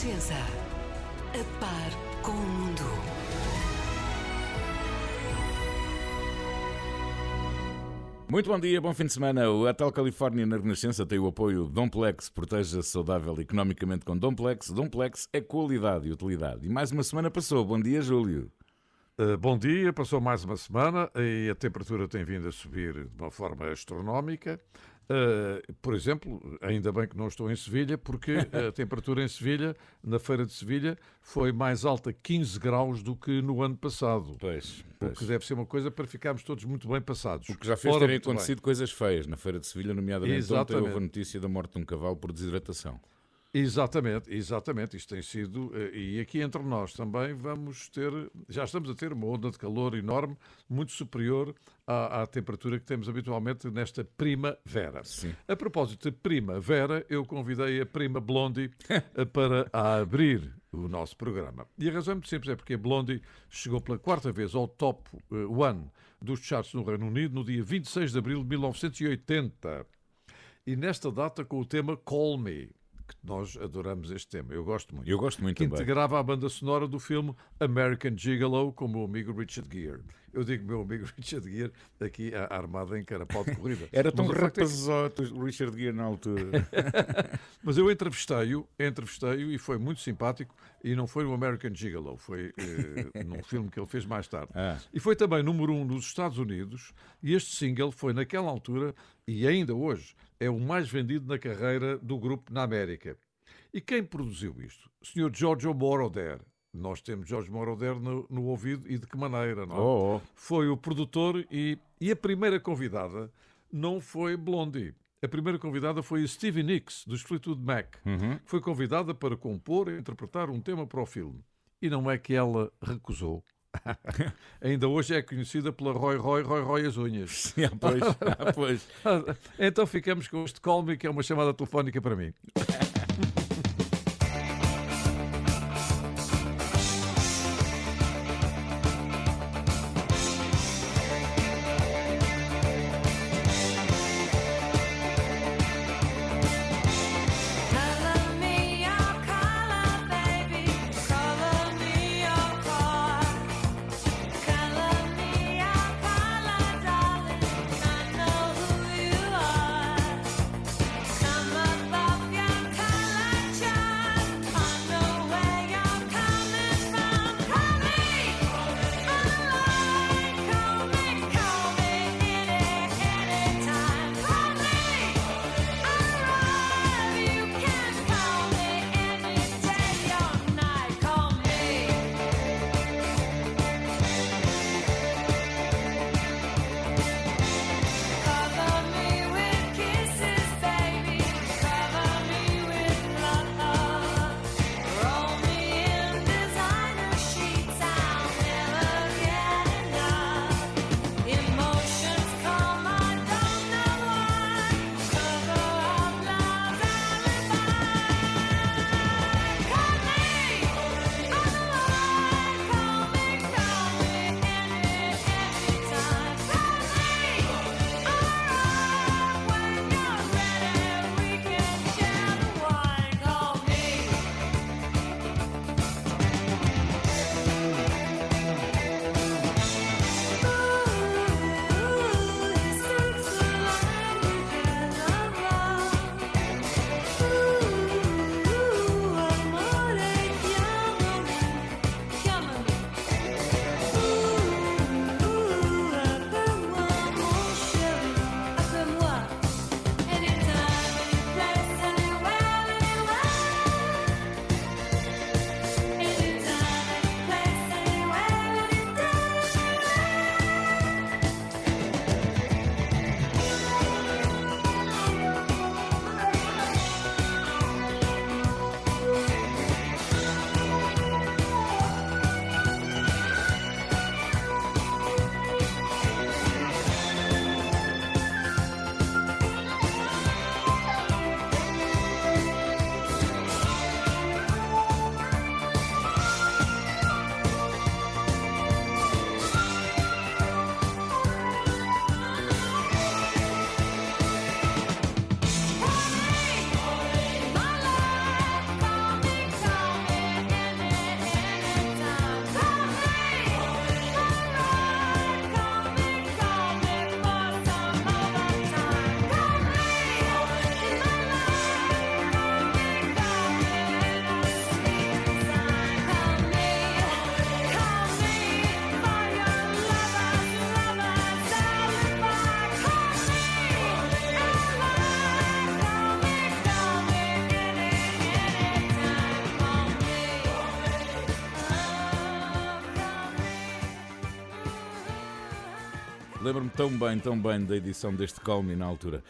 Renascença. A par com o mundo. Muito bom dia, bom fim de semana. O Hotel Califórnia na Renascença tem o apoio Domplex. Proteja-se saudável economicamente com Domplex. Domplex é qualidade e utilidade. E mais uma semana passou. Bom dia, Júlio. Uh, bom dia, passou mais uma semana e a temperatura tem vindo a subir de uma forma astronómica. Uh, por exemplo, ainda bem que não estou em Sevilha, porque a temperatura em Sevilha, na Feira de Sevilha, foi mais alta 15 graus do que no ano passado. Pois, pois. O que deve ser uma coisa para ficarmos todos muito bem passados. O que já fez Ora, terem acontecido coisas feias na Feira de Sevilha, nomeadamente ontem Exatamente. houve a notícia da morte de um cavalo por desidratação. Exatamente, exatamente. Isto tem sido, eh, e aqui entre nós também vamos ter, já estamos a ter uma onda de calor enorme, muito superior à, à temperatura que temos habitualmente nesta primavera. Sim. A propósito de primavera, eu convidei a prima Blondie eh, para abrir o nosso programa. E a razão é muito simples, é porque a Blondie chegou pela quarta vez ao top eh, one dos charts no Reino Unido no dia 26 de abril de 1980. E nesta data com o tema Call Me, que nós adoramos este tema, eu gosto muito. Eu gosto muito que também. integrava a banda sonora do filme American Gigolo com o meu amigo Richard Gere. Eu digo meu amigo Richard Gere aqui armado em carapau de corrida. Era tão facto é rapazote o Richard Gere na altura. Mas eu entrevistei-o, entrevistei-o e foi muito simpático e não foi no American Gigolo, foi eh, num filme que ele fez mais tarde. Ah. E foi também número um nos Estados Unidos e este single foi naquela altura e ainda hoje é o mais vendido na carreira do grupo na América. E quem produziu isto? O Sr. Giorgio Moroder. Nós temos Jorge Moroder no, no ouvido e de que maneira, não é? Oh, oh. foi o produtor e, e a primeira convidada não foi Blondie. A primeira convidada foi a Stevie Nicks, dos Fleetwood Mac. Uhum. Foi convidada para compor e interpretar um tema para o filme. E não é que ela recusou. Ainda hoje é conhecida pela Roy Roy Roy Roy as unhas. Ah, pois, ah, pois. então ficamos com este call que é uma chamada telefónica para mim. Tão bem, tão bem da edição deste Call Me na altura.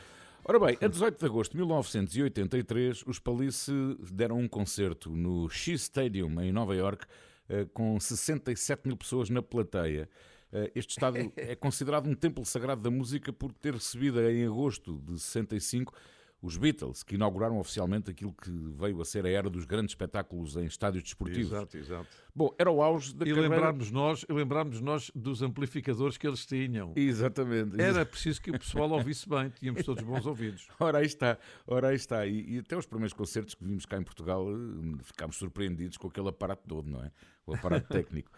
Ora bem, a 18 de agosto de 1983, os Police deram um concerto no Shea Stadium, em Nova York, eh, com 67 mil pessoas na plateia. Eh, Este estádio é considerado um templo sagrado da música por ter recebido em agosto de 65 os Beatles, que inauguraram oficialmente aquilo que veio a ser a era dos grandes espetáculos em estádios desportivos. Exato, exato. Bom, era o auge da E carreira... lembrarmos nós, e lembrarmos nós dos amplificadores que eles tinham. Exatamente. Era preciso que o pessoal ouvisse bem, tínhamos todos bons ouvidos. Ora aí está, ora aí está. E, e até os primeiros concertos que vimos cá em Portugal eh, ficámos surpreendidos com aquele aparato todo, não é? O aparato técnico.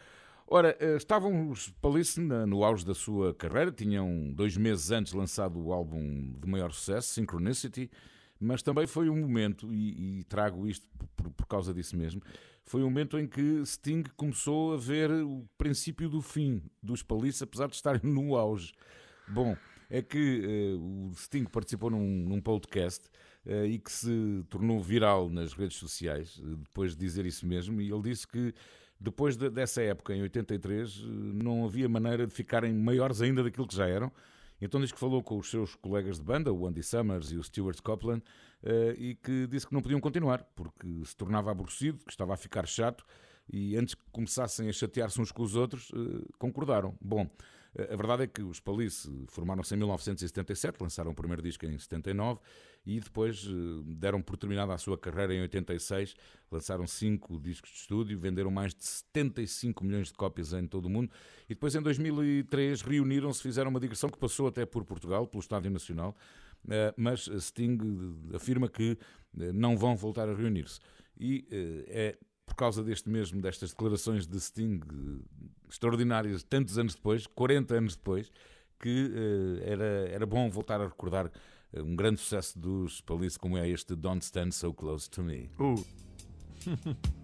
Ora, eh, estavam os Police na- no auge da sua carreira, tinham dois meses antes lançado o álbum de maior sucesso, Synchronicity, mas também foi um momento, e, e trago isto por, por causa disso mesmo, foi um momento em que Sting começou a ver o princípio do fim dos Police, apesar de estarem no auge. Bom, é que eh, o Sting participou num, num podcast eh, e que se tornou viral nas redes sociais, depois de dizer isso mesmo, e ele disse que depois de- dessa época, em 83, eh, não havia maneira de ficarem maiores ainda daquilo que já eram. Então diz que falou com os seus colegas de banda, o Andy Summers e o Stuart Copeland, eh, e que disse que não podiam continuar, porque se tornava aborrecido, que estava a ficar chato, e antes que começassem a chatear-se uns com os outros, eh, concordaram. Bom, a verdade é que os Police formaram-se em 1977, lançaram o primeiro disco em 79 e depois eh, deram por terminada a sua carreira em 86, lançaram cinco discos de estúdio, venderam mais de 75 milhões de cópias em todo o mundo e depois em 2003 reuniram-se, fizeram uma digressão que passou até por Portugal, pelo Estádio Nacional, eh, mas Sting eh, afirma que não vão voltar a reunir-se. E é por causa deste mesmo, destas declarações de Sting extraordinárias, tantos anos depois, 40 anos depois, que eh, era, era bom voltar a recordar eh, um grande sucesso dos Police como é este Don't Stand So Close to Me. Uh,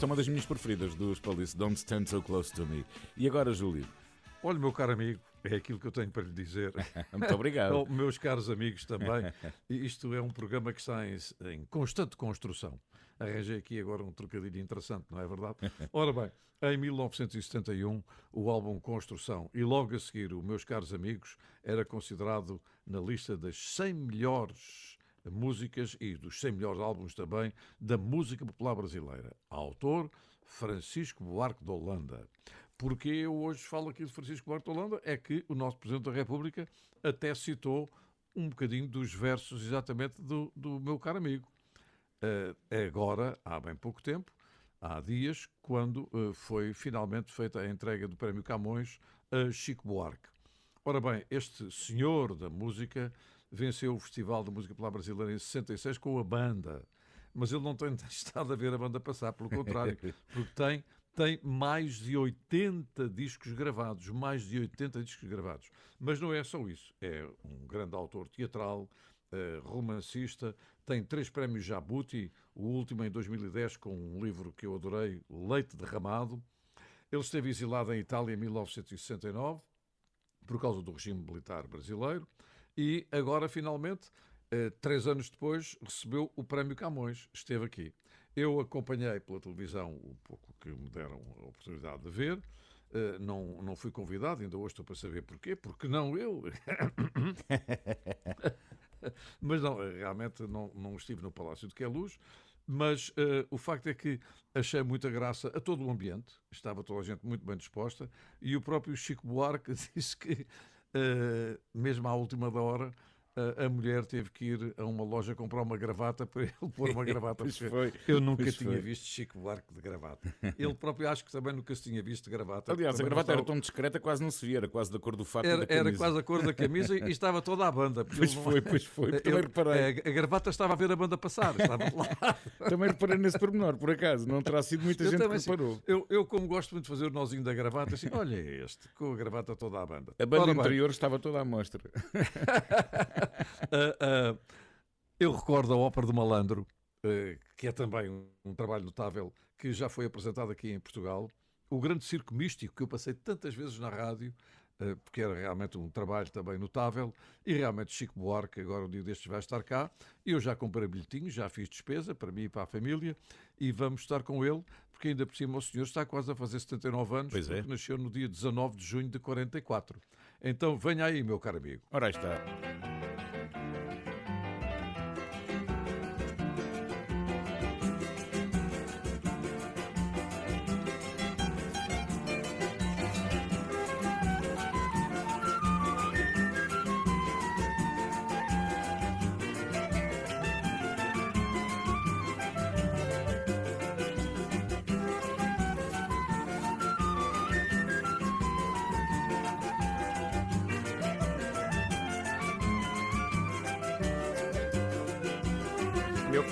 Esta é uma das minhas preferidas dos Police, Don't Stand So Close to Me. E agora, Júlio? Olha, meu caro amigo, é aquilo que eu tenho para lhe dizer. Muito obrigado. Oh, meus caros amigos também. Isto é um programa que está em, em constante construção. Arranjei aqui agora um trocadilho interessante, não é verdade? Ora bem, em 1971, o álbum Construção e logo a seguir o Meus Caros Amigos era considerado na lista das 100 melhores músicas e dos 100 melhores álbuns também da música popular brasileira. Autor Francisco Buarque de Holanda. Porque eu hoje falo aqui de Francisco Buarque de Holanda é que o nosso Presidente da República até citou um bocadinho dos versos exatamente do, do meu caro amigo. Eh, agora, há bem pouco tempo, há dias, quando eh, foi finalmente feita a entrega do Prémio Camões a Chico Buarque. Ora bem, este senhor da música venceu o Festival da Música Popular Brasileira em 66 com a banda. Mas ele não tem estado a ver a banda passar, pelo contrário, porque tem, tem mais de 80 discos gravados, mais de 80 discos gravados. Mas não é só isso, é um grande autor teatral, eh, romancista, tem três prémios Jabuti, o último em 2010 com um livro que eu adorei, Leite Derramado. Ele esteve exilado em Itália em 1969 por causa do regime militar brasileiro e agora, finalmente, eh, três anos depois, recebeu o Prémio Camões. Esteve aqui. Eu acompanhei pela televisão o pouco que me deram a oportunidade de ver. Eh, não, não fui convidado, ainda hoje estou para saber porquê. Porque não eu? Mas não, eh, realmente não, não estive no Palácio de Queluz. Mas eh, o facto é que achei muita graça a todo o ambiente, estava toda a gente muito bem disposta, e o próprio Chico Buarque disse que, mesmo à última da hora, a- a mulher teve que ir a uma loja comprar uma gravata para ele pôr uma gravata. Foi, Eu nunca pois tinha foi. visto Chico Buarque de gravata. Ele próprio acho que também nunca se tinha visto de gravata. Aliás, a Também não gravata era estava- tão discreta, quase não se via, era quase da cor do fato era, da era camisa. quase a cor da camisa e, e estava toda a banda. Pois não- foi, pois foi. Também ele- reparei. a, a gravata estava a ver a banda passar. Estava lá. Também reparei nesse pormenor, por acaso. Não terá sido muita Eu gente que também, sim. reparou. Eu, eu, como gosto muito de fazer o nozinho da gravata, assim, olha este, com a gravata toda à banda. A banda Ora bem, interior estava toda à mostra. ah, ah, eu recordo a Ópera do Malandro, ah, que é também um, um trabalho notável, que já foi apresentado aqui em Portugal. O Grande Circo Místico, que eu passei tantas vezes na rádio, porque era realmente um trabalho também notável, e realmente Chico Buarque, agora um dia destes vai estar cá. Eu já comprei bilhetinhos, já fiz despesa para mim e para a família, e vamos estar com ele, porque ainda por cima o senhor está quase a fazer 79 anos, Pois é. porque nasceu no dia 19 de junho de 44. Então venha aí, meu caro amigo. Ora está.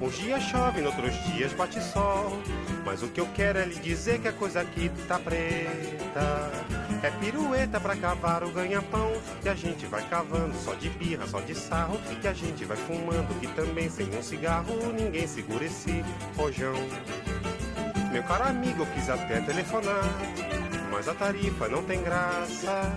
Uns dias chove, noutros dias bate sol. Mas o que eu quero é lhe dizer que a coisa aqui tá preta. É pirueta pra cavar o ganha-pão. Que a gente vai cavando só de birra, só de sarro. Que a gente vai fumando e também sem um cigarro. Ninguém segura esse rojão. Meu caro amigo, eu quis até telefonar. Mas a tarifa não tem graça.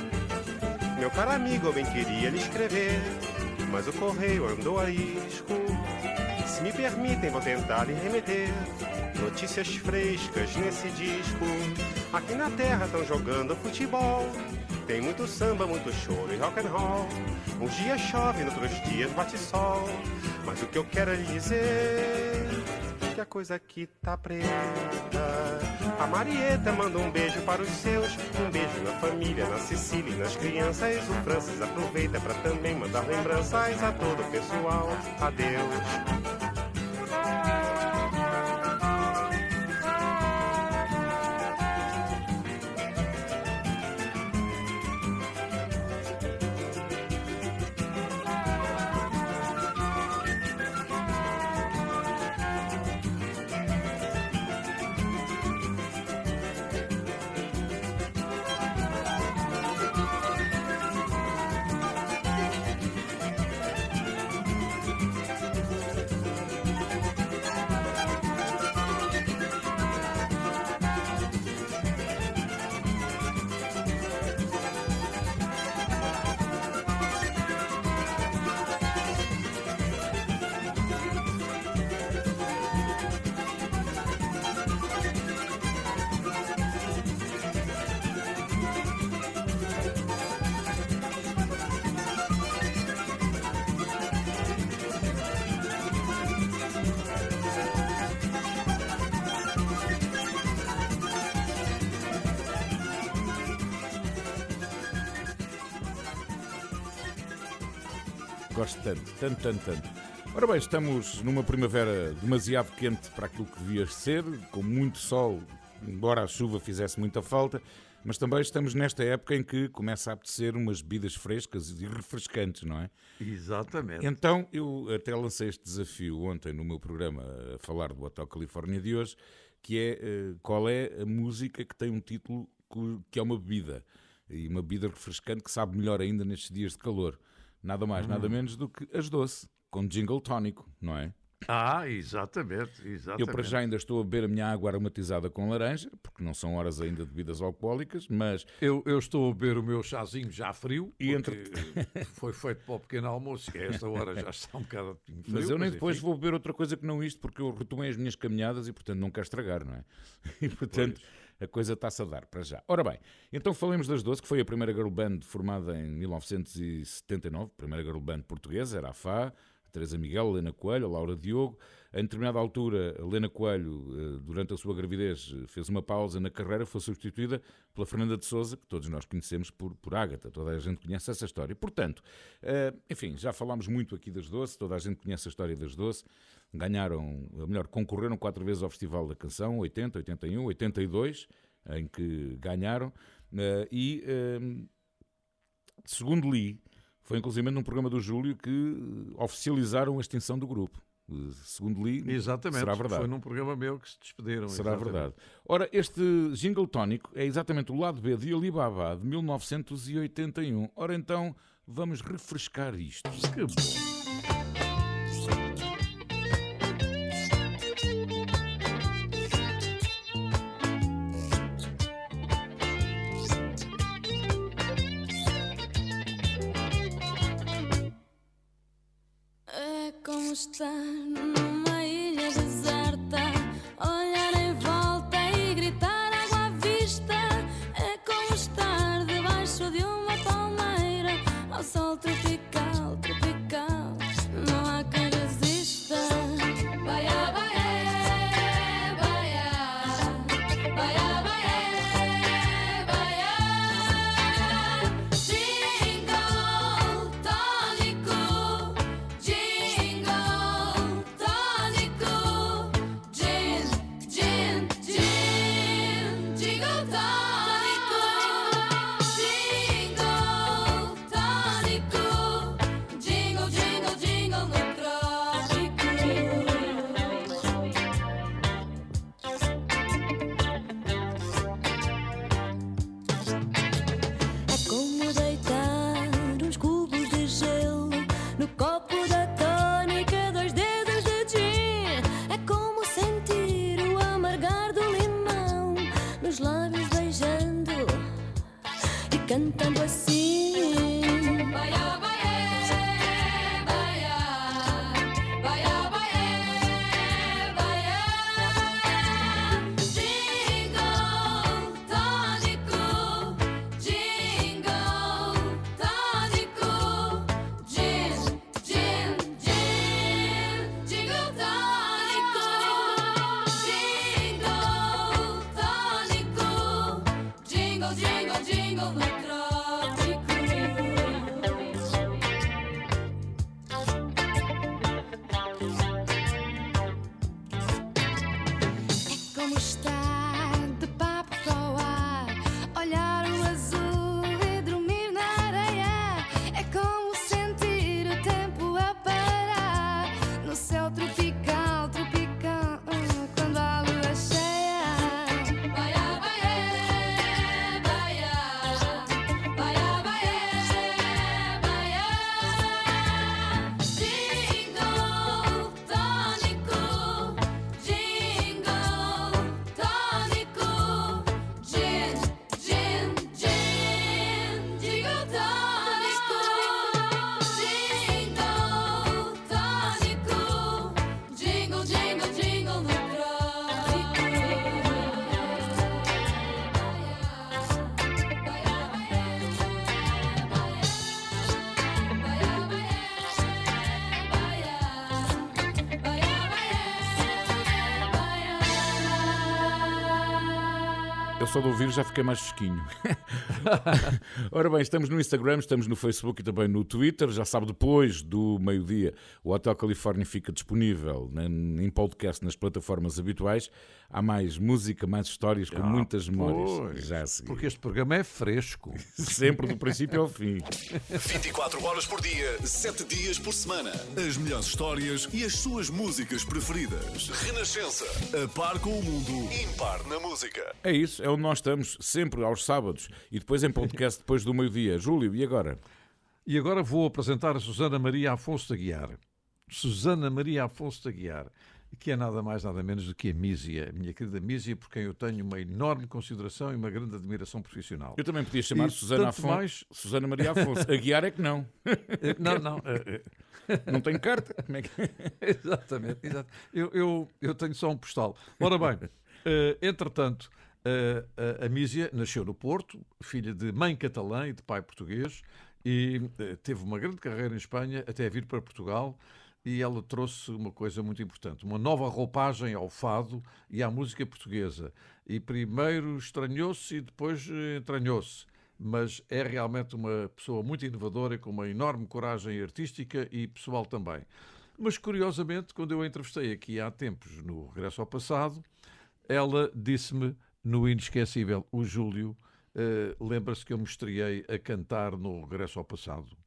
Meu caro amigo, eu bem queria lhe escrever, mas o correio andou a isco. Se me permitem, vou tentar lhe remeter notícias frescas nesse disco. Aqui na terra estão jogando futebol. Tem muito samba, muito choro e rock and roll. Uns dias chove, outros dias bate sol. Mas o que eu quero é lhe dizer que a coisa aqui tá preta. A Marieta manda um beijo para os seus, um beijo na família, na Sicília e nas crianças. O Francis aproveita para também mandar lembranças a todo o pessoal. Adeus. Tanto, tanto, tanto. Ora bem, estamos numa primavera demasiado quente para aquilo que devia ser, com muito sol, embora a chuva fizesse muita falta, mas também estamos nesta época em que começa a apetecer umas bebidas frescas e refrescantes, não é? Exatamente. Então, eu até lancei este desafio ontem no meu programa a falar do Hotel Califórnia de hoje, que é eh, qual é a música que tem um título que é uma bebida. E uma bebida refrescante que sabe melhor ainda nestes dias de calor. Nada mais, nada menos do que as doce, com jingle tónico, não é? Ah, exatamente, exatamente. Eu para já ainda estou a beber a minha água aromatizada com laranja, porque não são horas ainda de bebidas alcoólicas, mas Eu, eu estou a beber o meu chazinho já frio, E porque foi feito para o pequeno almoço e a esta hora já está um bocado frio. Mas eu nem depois enfim. vou beber outra coisa que não isto, porque eu retomei as minhas caminhadas e, portanto, não quero estragar, não é? E, portanto, a coisa está-se a dar para já. Ora bem, então falemos das Doce, que foi a primeira girl band formada em 1979, primeira girl band portuguesa, era a FA, Teresa Miguel, Helena Coelho, Laura Diogo. Em determinada altura, Helena Coelho, eh, durante a sua gravidez, eh, fez uma pausa na carreira, foi substituída pela Fernanda de Souza, que todos nós conhecemos por, por Ágata, toda a gente conhece essa história. Portanto, eh, enfim, já falámos muito aqui das Doce, toda a gente conhece a história das Doce. Ganharam, ou melhor, concorreram quatro vezes ao Festival da Canção, 80, 81, 82, em que ganharam. eh, E, eh, segundo li, foi inclusive num programa do Júlio que oficializaram a extinção do grupo. Segundo li, Exatamente, será verdade. foi num programa meu que se despediram. Será exatamente. verdade. Ora, este jingle tónico é exatamente o lado B de Alibaba de 1981. Ora então, vamos refrescar isto. Que bom. Como só de ouvir já fiquei mais fresquinho. Ora bem, estamos no Instagram, estamos no Facebook e também no Twitter. Já sabe, depois do meio-dia, o Hotel Califórnia fica disponível em podcast nas plataformas habituais. Há mais música, mais histórias com Ah, muitas memórias. pois, Já. Porque este programa é fresco. Sempre do princípio ao fim. 24 horas por dia, 7 dias por semana. As melhores histórias e as suas músicas preferidas. Renascença. A par com o mundo, impar na música. É isso, é onde nós estamos, sempre aos sábados e depois em podcast depois do meio-dia. Júlio, e agora? E agora vou apresentar a Susana Maria Afonso de Aguiar. Susana Maria Afonso de Aguiar, que é nada mais nada menos do que a Mísia, a minha querida Mísia, por quem eu tenho uma enorme consideração e uma grande admiração profissional. Eu também podia chamar E Susana Afonso. mais- Susana Maria Afonso. Aguiar é que não. Eh, Não, não, eh, eh, Não tem carta. Como é que... exatamente, exato. Eu, eu, eu tenho só um postal. Ora bem, entretanto, a, a Mísia nasceu no Porto, filha de mãe catalã e de pai português, e eh, teve uma grande carreira em Espanha até vir para Portugal. E ela trouxe uma coisa muito importante, uma nova roupagem ao fado e à música portuguesa. E primeiro estranhou-se e depois eh, entranhou-se mas é realmente uma pessoa muito inovadora, com uma enorme coragem artística e pessoal também. Mas curiosamente, quando eu a entrevistei aqui há tempos, no Regresso ao Passado, ela disse-me no inesquecível, o Júlio, eh, lembra-se que eu me estreiei a cantar no Regresso ao Passado.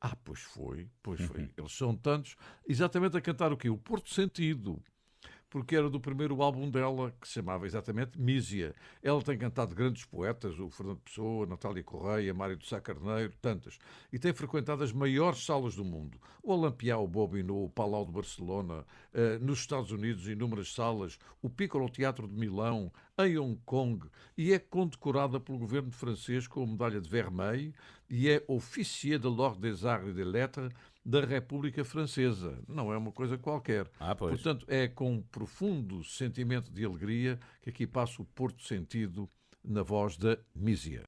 Ah, pois foi, pois foi. Eles são tantos, exatamente a cantar o quê? O Porto Sentido porque era do primeiro álbum dela, que se chamava exatamente Mísia. Ela tem cantado grandes poetas, o Fernando Pessoa, Natália Correia, Mário do Sá Carneiro, tantas, e tem frequentado as maiores salas do mundo. O Olampiá, o Bobino, o Palau de Barcelona, eh, nos Estados Unidos, inúmeras salas, o Piccolo Teatro de Milão, em Hong Kong, e é condecorada pelo governo francês com a medalha de Vermeil. E é officier de l'Ordre des Arts et des Lettres da República Francesa. Não é uma coisa qualquer. Ah. Portanto, é com um profundo sentimento de alegria que aqui passa o Porto Sentido na voz da Mísia.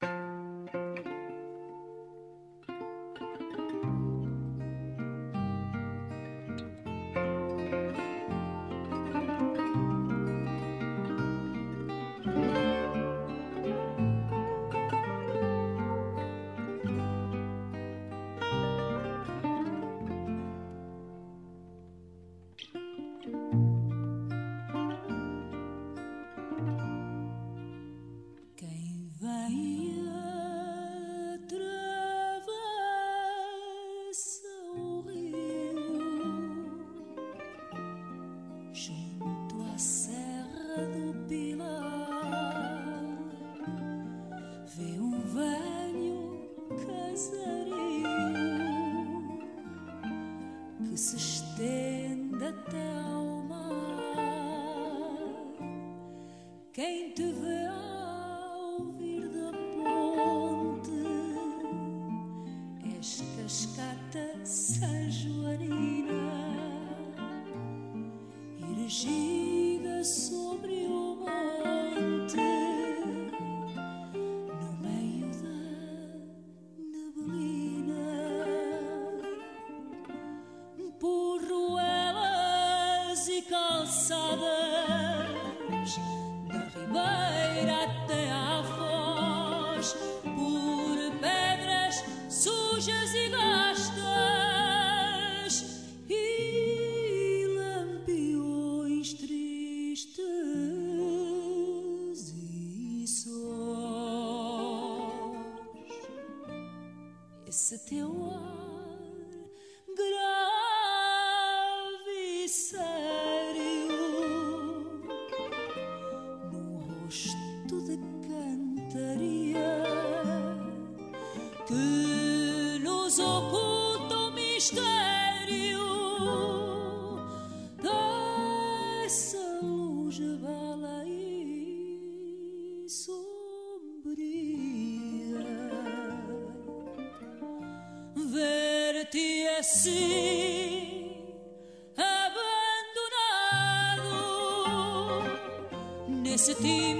Nesse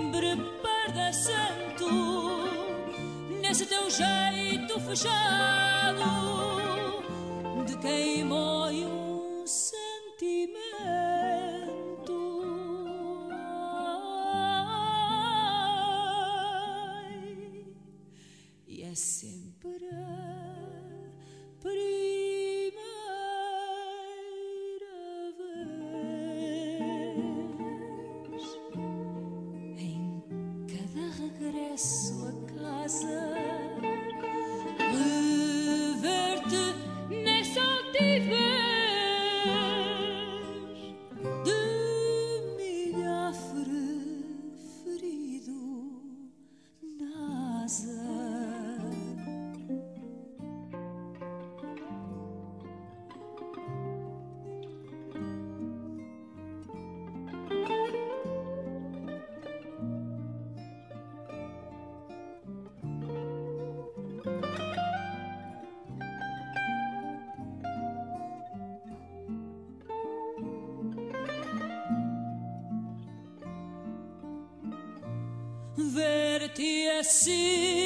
ver-te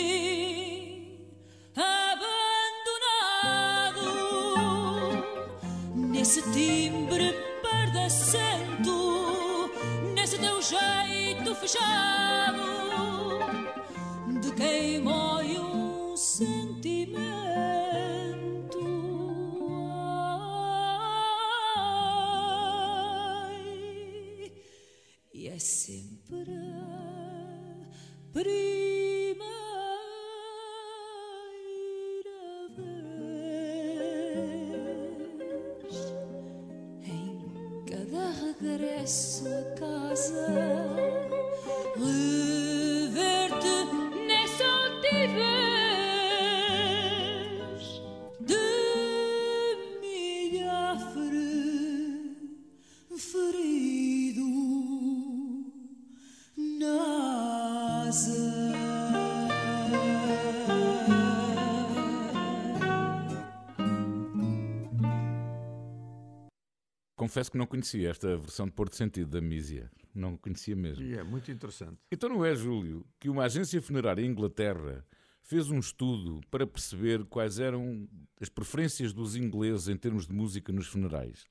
Confesso que não conhecia esta versão de Porto Sentido da Mísia. Não conhecia mesmo. E é muito interessante. Então não é, Júlio, que uma agência funerária em Inglaterra fez um estudo para perceber quais eram as preferências dos ingleses em termos de música nos funerais.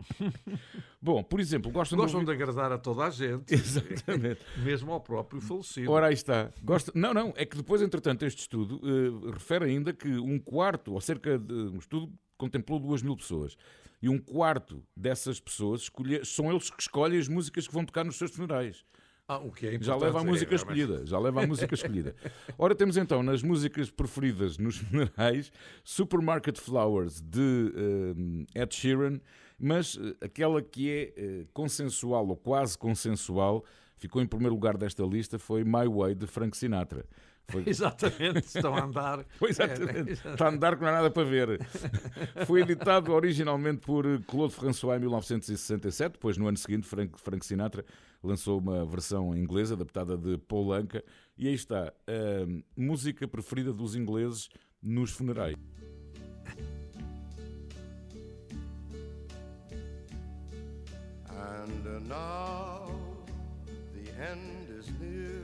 Bom, por exemplo, gostam, Gostam de de agradar a toda a gente, Exatamente. mesmo ao próprio falecido. Ora, aí está. Gosta... Não, não, é que depois, entretanto, este estudo eh, refere ainda que um quarto, ou cerca de. Um estudo contemplou duas mil pessoas. E um quarto dessas pessoas escolhe... são eles que escolhem as músicas que vão tocar nos seus funerais. Ah, o que é Já leva a é, música realmente. escolhida. Já leva a música escolhida. Ora, temos então nas músicas preferidas nos funerais Supermarket Flowers de eh, Ed Sheeran, mas eh, aquela que é eh, consensual ou quase consensual, ficou em primeiro lugar desta lista, foi My Way de Frank Sinatra. Foi, Exatamente, estão a andar. Foi exatamente. Está a andar que não há nada para ver. Foi editado originalmente por Claude François em 1967, depois no ano seguinte Frank, Frank Sinatra lançou uma versão inglesa adaptada de Paul Anka e aí está a música preferida dos ingleses nos funerais. And now the end is near,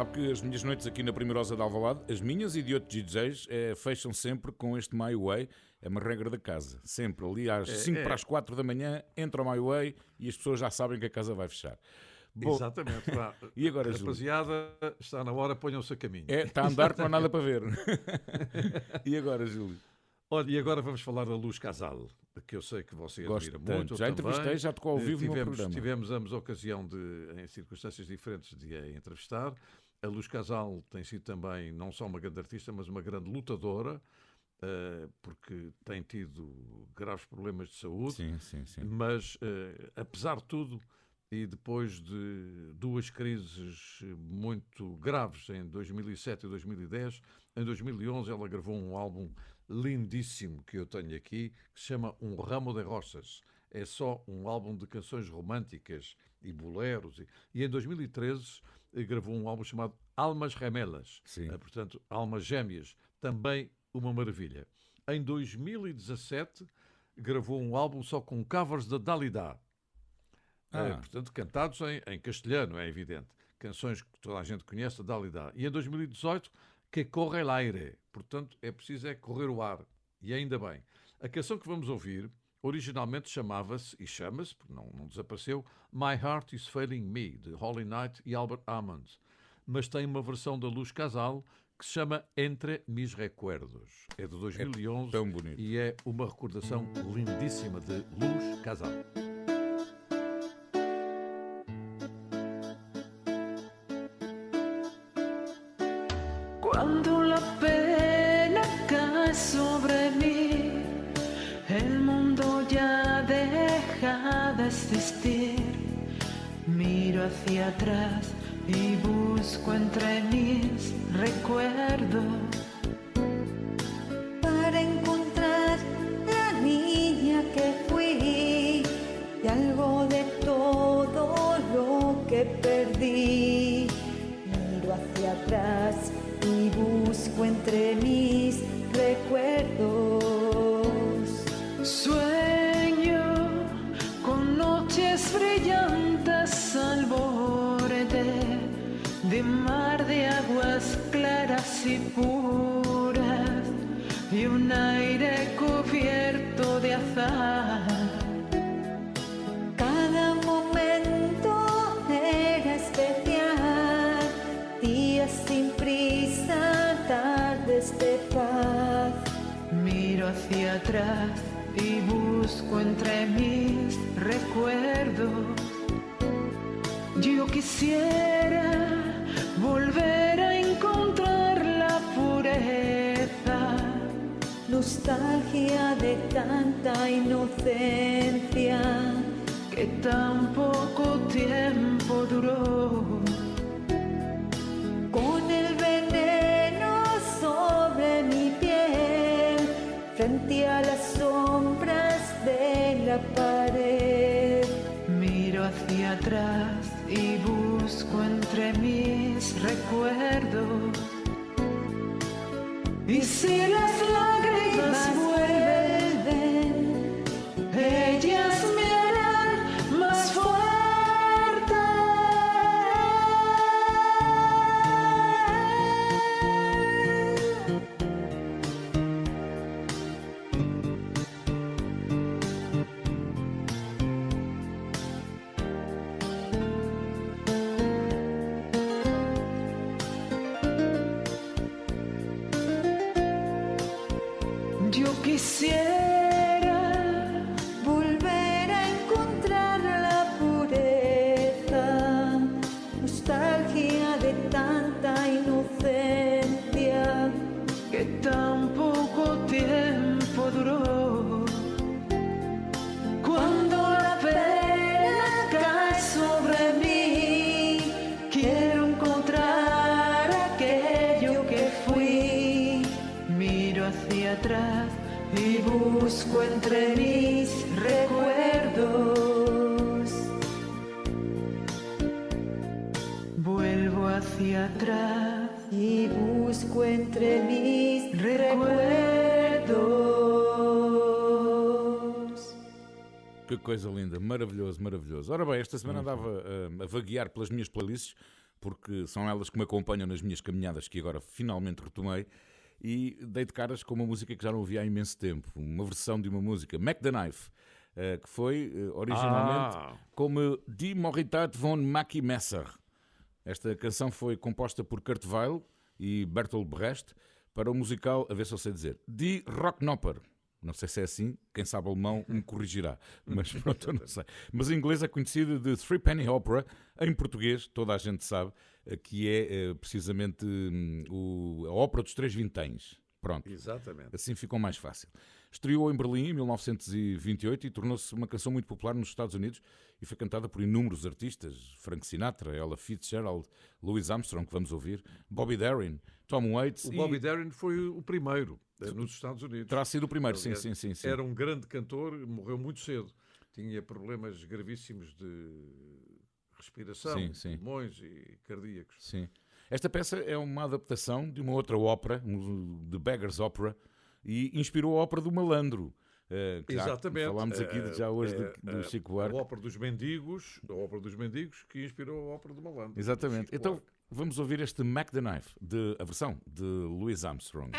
Sabe que as minhas noites aqui na Primeirosa de Alvalade, as minhas e de outros DJs, é, fecham sempre com este My Way. É uma regra da casa. Sempre ali às 5 é. para as 4 da manhã, entra o My Way e as pessoas já sabem que a casa vai fechar. Bom, Exatamente. pá. E agora, Júlio? Rapaziada, está na hora, ponham-se a caminho. É, está a andar que não há nada para ver. e agora, Júlio? Olha, e agora vamos falar da Luz Casal, que eu sei que você Gosto admira tanto. muito. Já entrevistei, já tocou ao Eh, vivo no tivemos, programa. Tivemos ambos a ocasião de, em circunstâncias diferentes, de a entrevistar. A Luz Casal tem sido também não só uma grande artista, mas uma grande lutadora. eh, porque tem tido graves problemas de saúde. Sim, sim, sim. Mas, eh, apesar de tudo, e depois de duas crises muito graves em 2007 e 2010, em 2011 ela gravou um álbum lindíssimo que eu tenho aqui, que se chama Um Ramo de Roças. É só um álbum de canções românticas e boleros. E, e em 2013 eh, gravou um álbum chamado Almas Remelas, Sim. Eh, portanto, Almas Gêmeas, também uma maravilha. Em 2017 gravou um álbum só com covers da Dalida. Ah. Eh, portanto, cantados em, em castelhano, é evidente. Canções que toda a gente conhece, da Dalida. E em 2018, Que Corre el Aire. Portanto, é preciso é correr o ar. E ainda bem. A canção que vamos ouvir, originalmente chamava-se, e chama-se, porque não, não desapareceu, My Heart is Failing Me, de Holly Knight e Albert Hammond. Mas tem uma versão da Luz Casal que se chama Entre Mis Recuerdos. É de 2011 tão bonito. e é uma recordação lindíssima de Luz Casal. Hacia atrás y busco entre mis recuerdos para encontrar la niña que fui y algo de todo lo que perdí. Miro hacia atrás y busco entre mis atrás y busco entre mis recuerdos. Yo quisiera volver a encontrar la pureza. Nostalgia de tanta inocencia que tan poco tiempo duró. Atrás y busco entre mis recuerdos. Y si las maravilhoso, maravilhoso. Ora bem, esta semana andava ah, a vaguear pelas minhas playlists, porque são elas que me acompanham nas minhas caminhadas que agora finalmente retomei. E dei de caras com uma música que já não ouvia há imenso tempo, uma versão de uma música, Mac the Knife, ah, que foi ah, originalmente Ah. como Die Moritat von Mackie Messer. Esta canção foi composta por Kurt Weill e Bertolt Brecht para o musical, a ver se eu sei dizer, Die Rocknopper. Não sei se é assim, quem sabe alemão me corrigirá, mas pronto, eu não sei. Mas em inglês é conhecida de Three Penny Opera, em português, toda a gente sabe, eh, que é eh, precisamente hum, o- a ópera dos três vinténs. Pronto. Exatamente. Assim ficou mais fácil. Estreou em Berlim em 1928 e tornou-se uma canção muito popular nos Estados Unidos e foi cantada por inúmeros artistas: Frank Sinatra, Ella Fitzgerald, Louis Armstrong, que vamos ouvir, Bobby Darin, Tom Waits. O e Bobby Darin foi o primeiro nos Estados Unidos. Terá sido o primeiro, sim, Aliás, sim, sim, sim. Era um grande cantor, morreu muito cedo. Tinha problemas gravíssimos de respiração, Sim, sim. pulmões e cardíacos. Sim. Esta peça é uma adaptação de uma outra ópera, The Beggar's Opera, e inspirou a ópera do Malandro. eh, já Exatamente. Falámos aqui Eh, já hoje eh, do, do eh, Chico A Buarque. ópera dos mendigos, a ópera dos mendigos que inspirou a ópera do malandro. do Exatamente. Chico Então vamos ouvir este Mac the Knife, de, a versão de Louis Armstrong.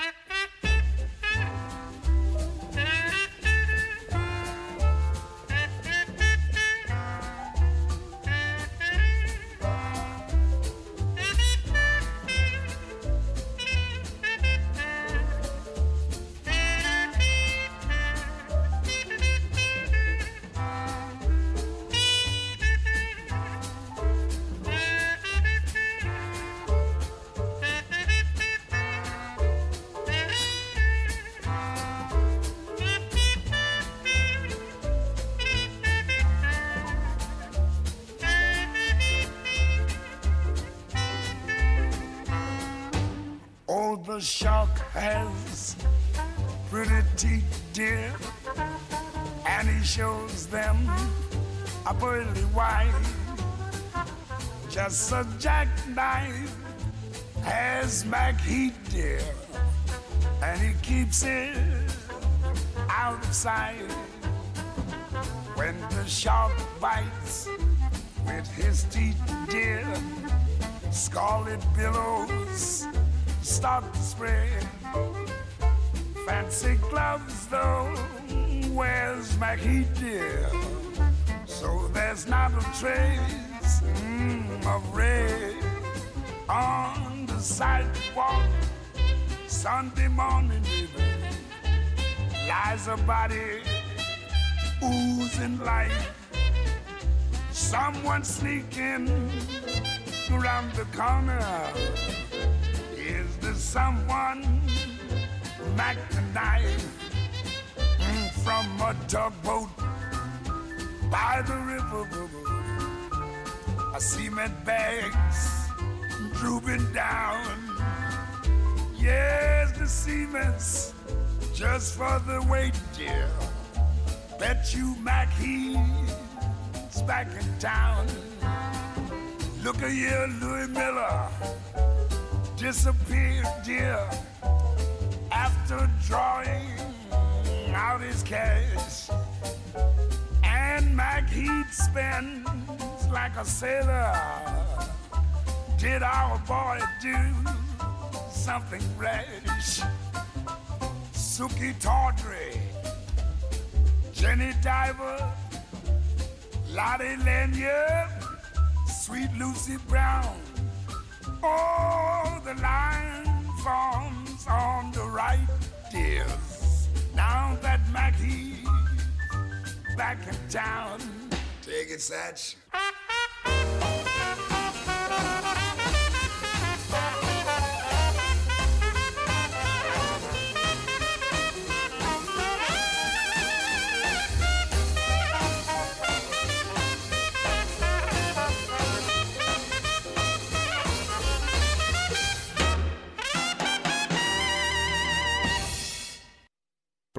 His teeth, dear, scarlet billows start to spread. Fancy gloves, though, where's Mackie dear? So there's not a trace mm, of red on the sidewalk. Sunday morning, baby, lies a body oozing life. Someone sneaking around the corner. Is there someone Mac knife from a tugboat by the river? I cement bags drooping down. Yes, the cement's just for the weight, dear. Bet you Mac back in town. Look at here, Louis Miller disappeared, dear, after drawing out his cash. And Mac Heat spends like a sailor. Did our boy do something rash? Suki Tawdry, Jenny Diver, Lottie Lanyard, Sweet Lucy Brown. Oh, the line forms on the right, dears. Now that Mackie's back in town. Take it, Satch.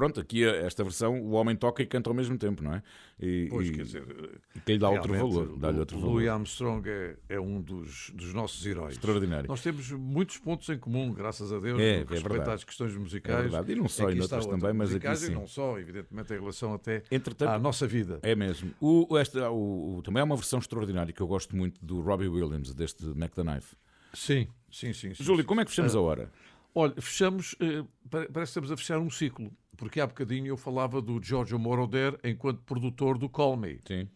Pronto, aqui esta versão, o homem toca e canta ao mesmo tempo, não é? E, Pois, e- quer dizer, e que lhe dá outro valor. O- outro valor. Louis Armstrong é, é um dos, dos nossos heróis. Extraordinário. Nós temos muitos pontos em comum, graças a Deus, É, no que é respeita verdade. às questões musicais. É verdade. E não só, Aqui e está noutras outra, também, mas aqui sim. E não só, evidentemente, em relação até Entretanto, à nossa vida. É mesmo. O, esta, o, o- também há uma versão extraordinária que eu gosto muito do Robbie Williams, deste Mac the Knife. Sim, sim, sim. sim, Júlio, sim. como é que fechamos Ah, a hora? Olha, fechamos, eh, pare- parece que estamos a fechar um ciclo, porque há bocadinho eu falava do Giorgio Moroder enquanto produtor do Call Me. Sim.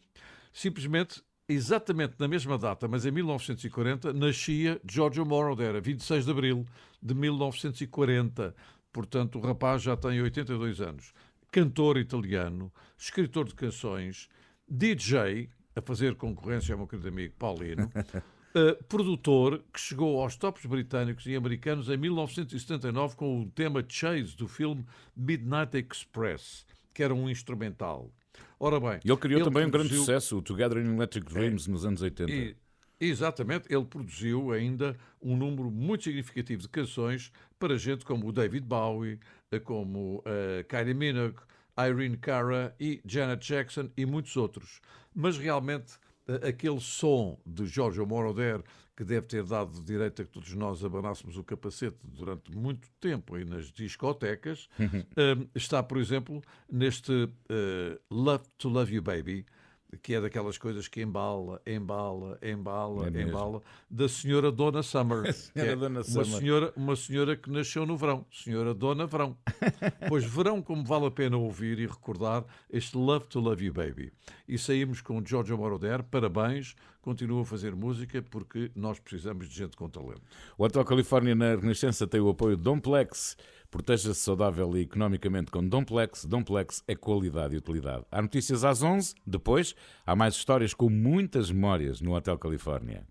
Simplesmente, exatamente na mesma data, mas em 1940, nascia Giorgio Moroder, a 26 de abril de 1940. Portanto, o rapaz já tem 82 anos. Cantor italiano, escritor de canções, DJ, a fazer concorrência ao meu querido amigo Paulino, Uh, produtor que chegou aos tops britânicos e americanos em 1979 com o tema Chase do filme Midnight Express, que era um instrumental. Ora bem, Ele criou também um grande produziu- sucesso, o Together in Electric Dreams, nos anos 80. e- exatamente, ele produziu ainda um número muito significativo de canções para gente como o David Bowie, eh, como eh, Kylie Minogue, Irene Cara e Janet Jackson e muitos outros. Mas realmente eh, aquele som de Giorgio Moroder que deve ter dado direito a que todos nós abanássemos o capacete durante muito tempo aí nas discotecas, eh, está, por exemplo, neste eh, Love to Love You Baby, que é daquelas coisas que embala, embala, embala, É embala, da senhora Dona Summer. senhora é Dona uma Summer. senhora, uma senhora que nasceu no verão, senhora Dona Verão. pois verão, como vale a pena ouvir e recordar este Love to Love You Baby. E saímos com Giorgio Moroder, parabéns, continua a fazer música porque nós precisamos de gente com talento. O Hotel Califórnia na Renascença tem o apoio de Domplex. Proteja-se saudável e economicamente com Domplex. Domplex é qualidade e utilidade. Há notícias às 11. Depois, há mais histórias com muitas memórias no Hotel Califórnia.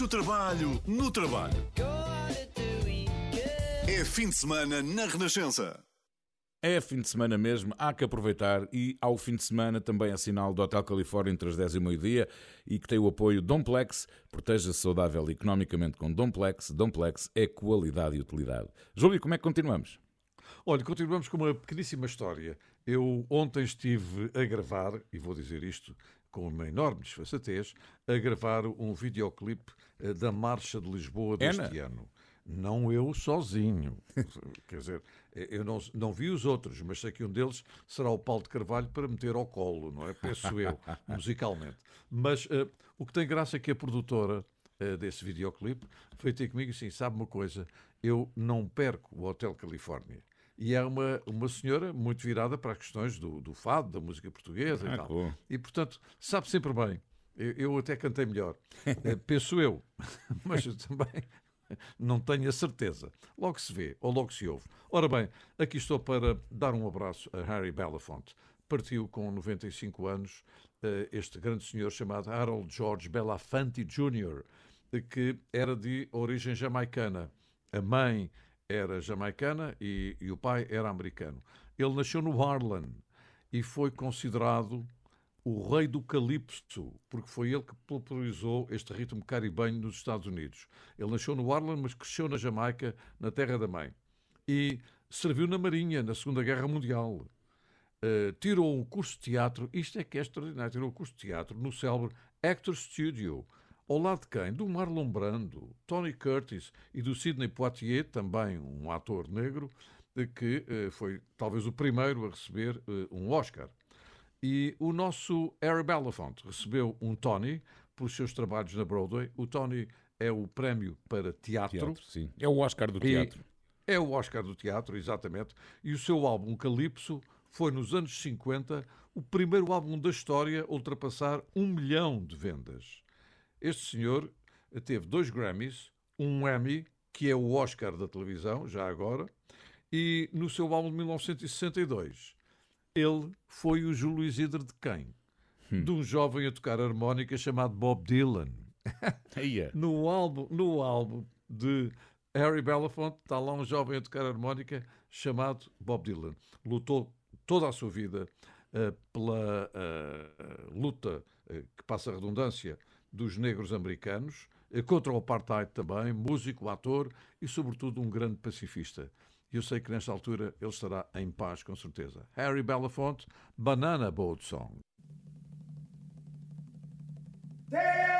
Deixa o trabalho no trabalho. É fim de semana na Renascença. É fim de semana mesmo, há que aproveitar e ao fim de semana também é sinal do Hotel Califórnia entre as 10 e o meio-dia e que tem o apoio Domplex. Proteja-se saudável e economicamente com Domplex. Domplex é qualidade e utilidade. Júlio, como é que continuamos? Olha, continuamos com uma pequeníssima história. Eu ontem estive a gravar, e vou dizer isto, com uma enorme desfaçatez, a gravar um videoclipe eh, da Marcha de Lisboa deste Ana? ano. Não eu sozinho. Quer dizer, eu não, não vi os outros, mas sei que um deles será o Paulo de Carvalho para meter ao colo, não é? Penso eu, musicalmente. Mas eh, o que tem graça é que a produtora eh, desse videoclipe veio ter comigo assim: sabe uma coisa, eu não perco o Hotel Califórnia. E é uma, uma senhora muito virada para as questões do, do fado, da música portuguesa Ah, e tal. bom. E, portanto, sabe sempre bem. Eu, eu até cantei melhor. Eh, Penso eu. Mas eu também não tenho a certeza. Logo se vê, ou logo se ouve. Ora bem, aqui estou para dar um abraço a Harry Belafonte. Partiu com 95 anos eh, este grande senhor chamado Harold George Belafonte Jr., que era de origem jamaicana. A mãe era jamaicana e, e o pai era americano. Ele nasceu no Harlem e foi considerado o rei do calipso, porque foi ele que popularizou este ritmo caribenho nos Estados Unidos. Ele nasceu no Harlem, mas cresceu na Jamaica, na terra da mãe. E serviu na Marinha, na Segunda Guerra Mundial. Uh, tirou um curso de teatro, isto é que é extraordinário, tirou um curso de teatro no célebre Actor Studio, ao lado de quem? Do Marlon Brando, Tony Curtis e do Sidney Poitier, também um ator negro, eh, que uh, foi talvez o primeiro a receber uh, um Oscar. E o nosso Harry Belafonte recebeu um Tony pelos seus trabalhos na Broadway. O Tony é o prémio para teatro. Teatro, sim. É o Oscar do teatro. É o Oscar do teatro, exatamente. E o seu álbum Calypso foi, nos anos 50, o primeiro álbum da história a ultrapassar um milhão de vendas. Este senhor teve dois Grammys, um Emmy, que é o Oscar da televisão, já agora, e no seu álbum de 1962 ele foi o Júlio Isidro de quem? De um jovem a tocar harmónica chamado Bob Dylan. no, álbum, no álbum de Harry Belafonte está lá um jovem a tocar harmónica chamado Bob Dylan. Lutou toda a sua vida uh, pela uh, luta, uh, que passa a redundância, dos negros americanos, contra o apartheid também, músico, ator e, sobretudo, um grande pacifista. E eu sei que nesta altura ele estará em paz, com certeza. Harry Belafonte, Banana Boat Song. Daylight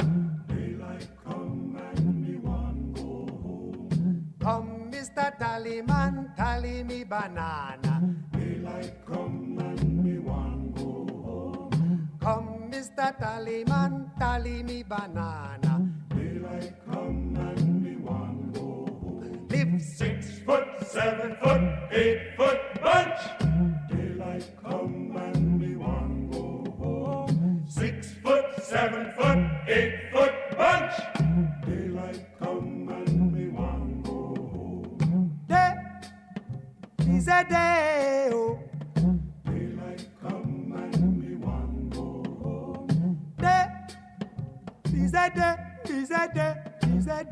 Come, Mr. Tallyman, tally me banana. Daylight come and me want go home. Come, Mr. Tallyman, tally me banana. Daylight come and me want go home. Live six foot, seven foot, eight foot bunch. Daylight come and me want go home. Six foot, seven foot, eight foot is a day. Oh. Daylight come and go home. A.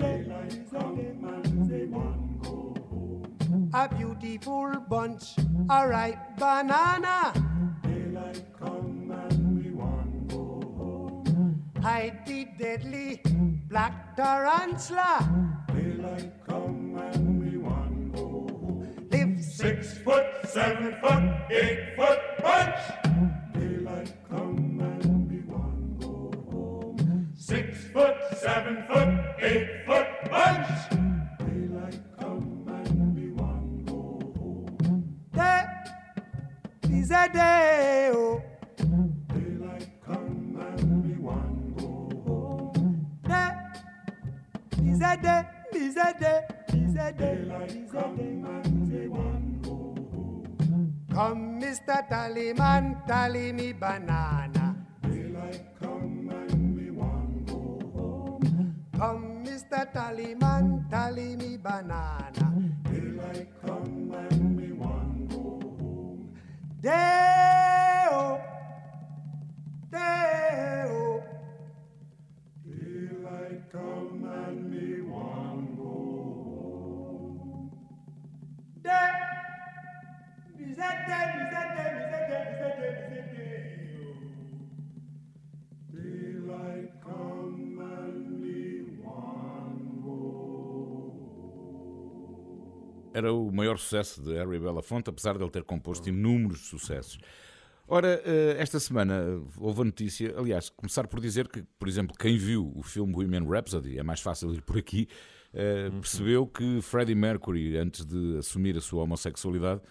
Daylight come and go home. A beautiful bunch, a ripe banana. Daylight come and we want go home. Hide the deadly black tarantula. Daylight come six foot, seven foot, eight foot bunch. Daylight come and we want go home. Six foot, seven foot, eight foot bunch. Daylight come and we want go home. Day is a day. Oh. Daylight come and we want go home. Day is a day. Is a day. Is a day. Daylight come and Come, Mr. Tallyman, tally me banana. Daylight come and we want go home. Come, Mr. Tallyman, tally me banana. Daylight come and me one go home. Day-o, day-o. Daylight come and me one go home. Day, Era o maior sucesso de Harry Belafonte, apesar de ele ter composto inúmeros sucessos. Ora, eh, esta semana houve a notícia, aliás, começar por dizer que, por exemplo, quem viu o filme Women Rhapsody, é mais fácil ir por aqui, eh, percebeu que Freddie Mercury, antes de assumir a sua homossexualidade,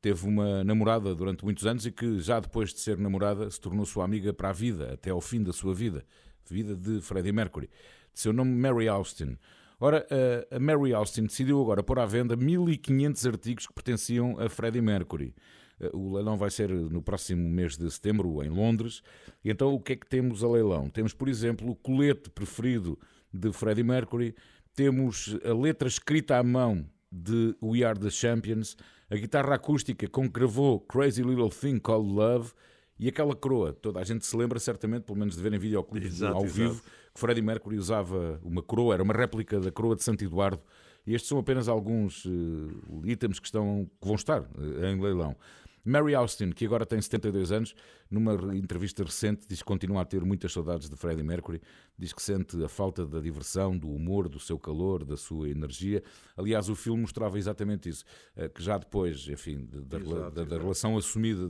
teve uma namorada durante muitos anos e que já depois de ser namorada se tornou sua amiga para a vida, até ao fim da sua vida, vida de Freddie Mercury. De seu nome Mary Austin. Ora, a- Mary Austin decidiu agora pôr à venda 1500 artigos que pertenciam a Freddie Mercury. Eh, O leilão vai ser no próximo mês de setembro, em Londres. E então, o que é que temos a leilão? Temos, por exemplo, o colete preferido de Freddie Mercury, temos a letra escrita à mão de We Are the Champions, a guitarra acústica com que gravou Crazy Little Thing Called Love e aquela coroa. Toda a gente se lembra, certamente, pelo menos de verem videoclipes ao exato. vivo, que Freddie Mercury usava uma coroa, era uma réplica da coroa de Santo Eduardo. E estes são apenas alguns eh, itens que, estão, que vão estar eh, em leilão. Mary Austin, que agora tem 72 anos, numa re- entrevista recente, diz que continua a ter muitas saudades de Freddie Mercury, diz que sente a falta da diversão, do humor, do seu calor, da sua energia. Aliás, o filme mostrava exatamente isso, eh, que já depois, enfim, da, Exato, da- da relação assumida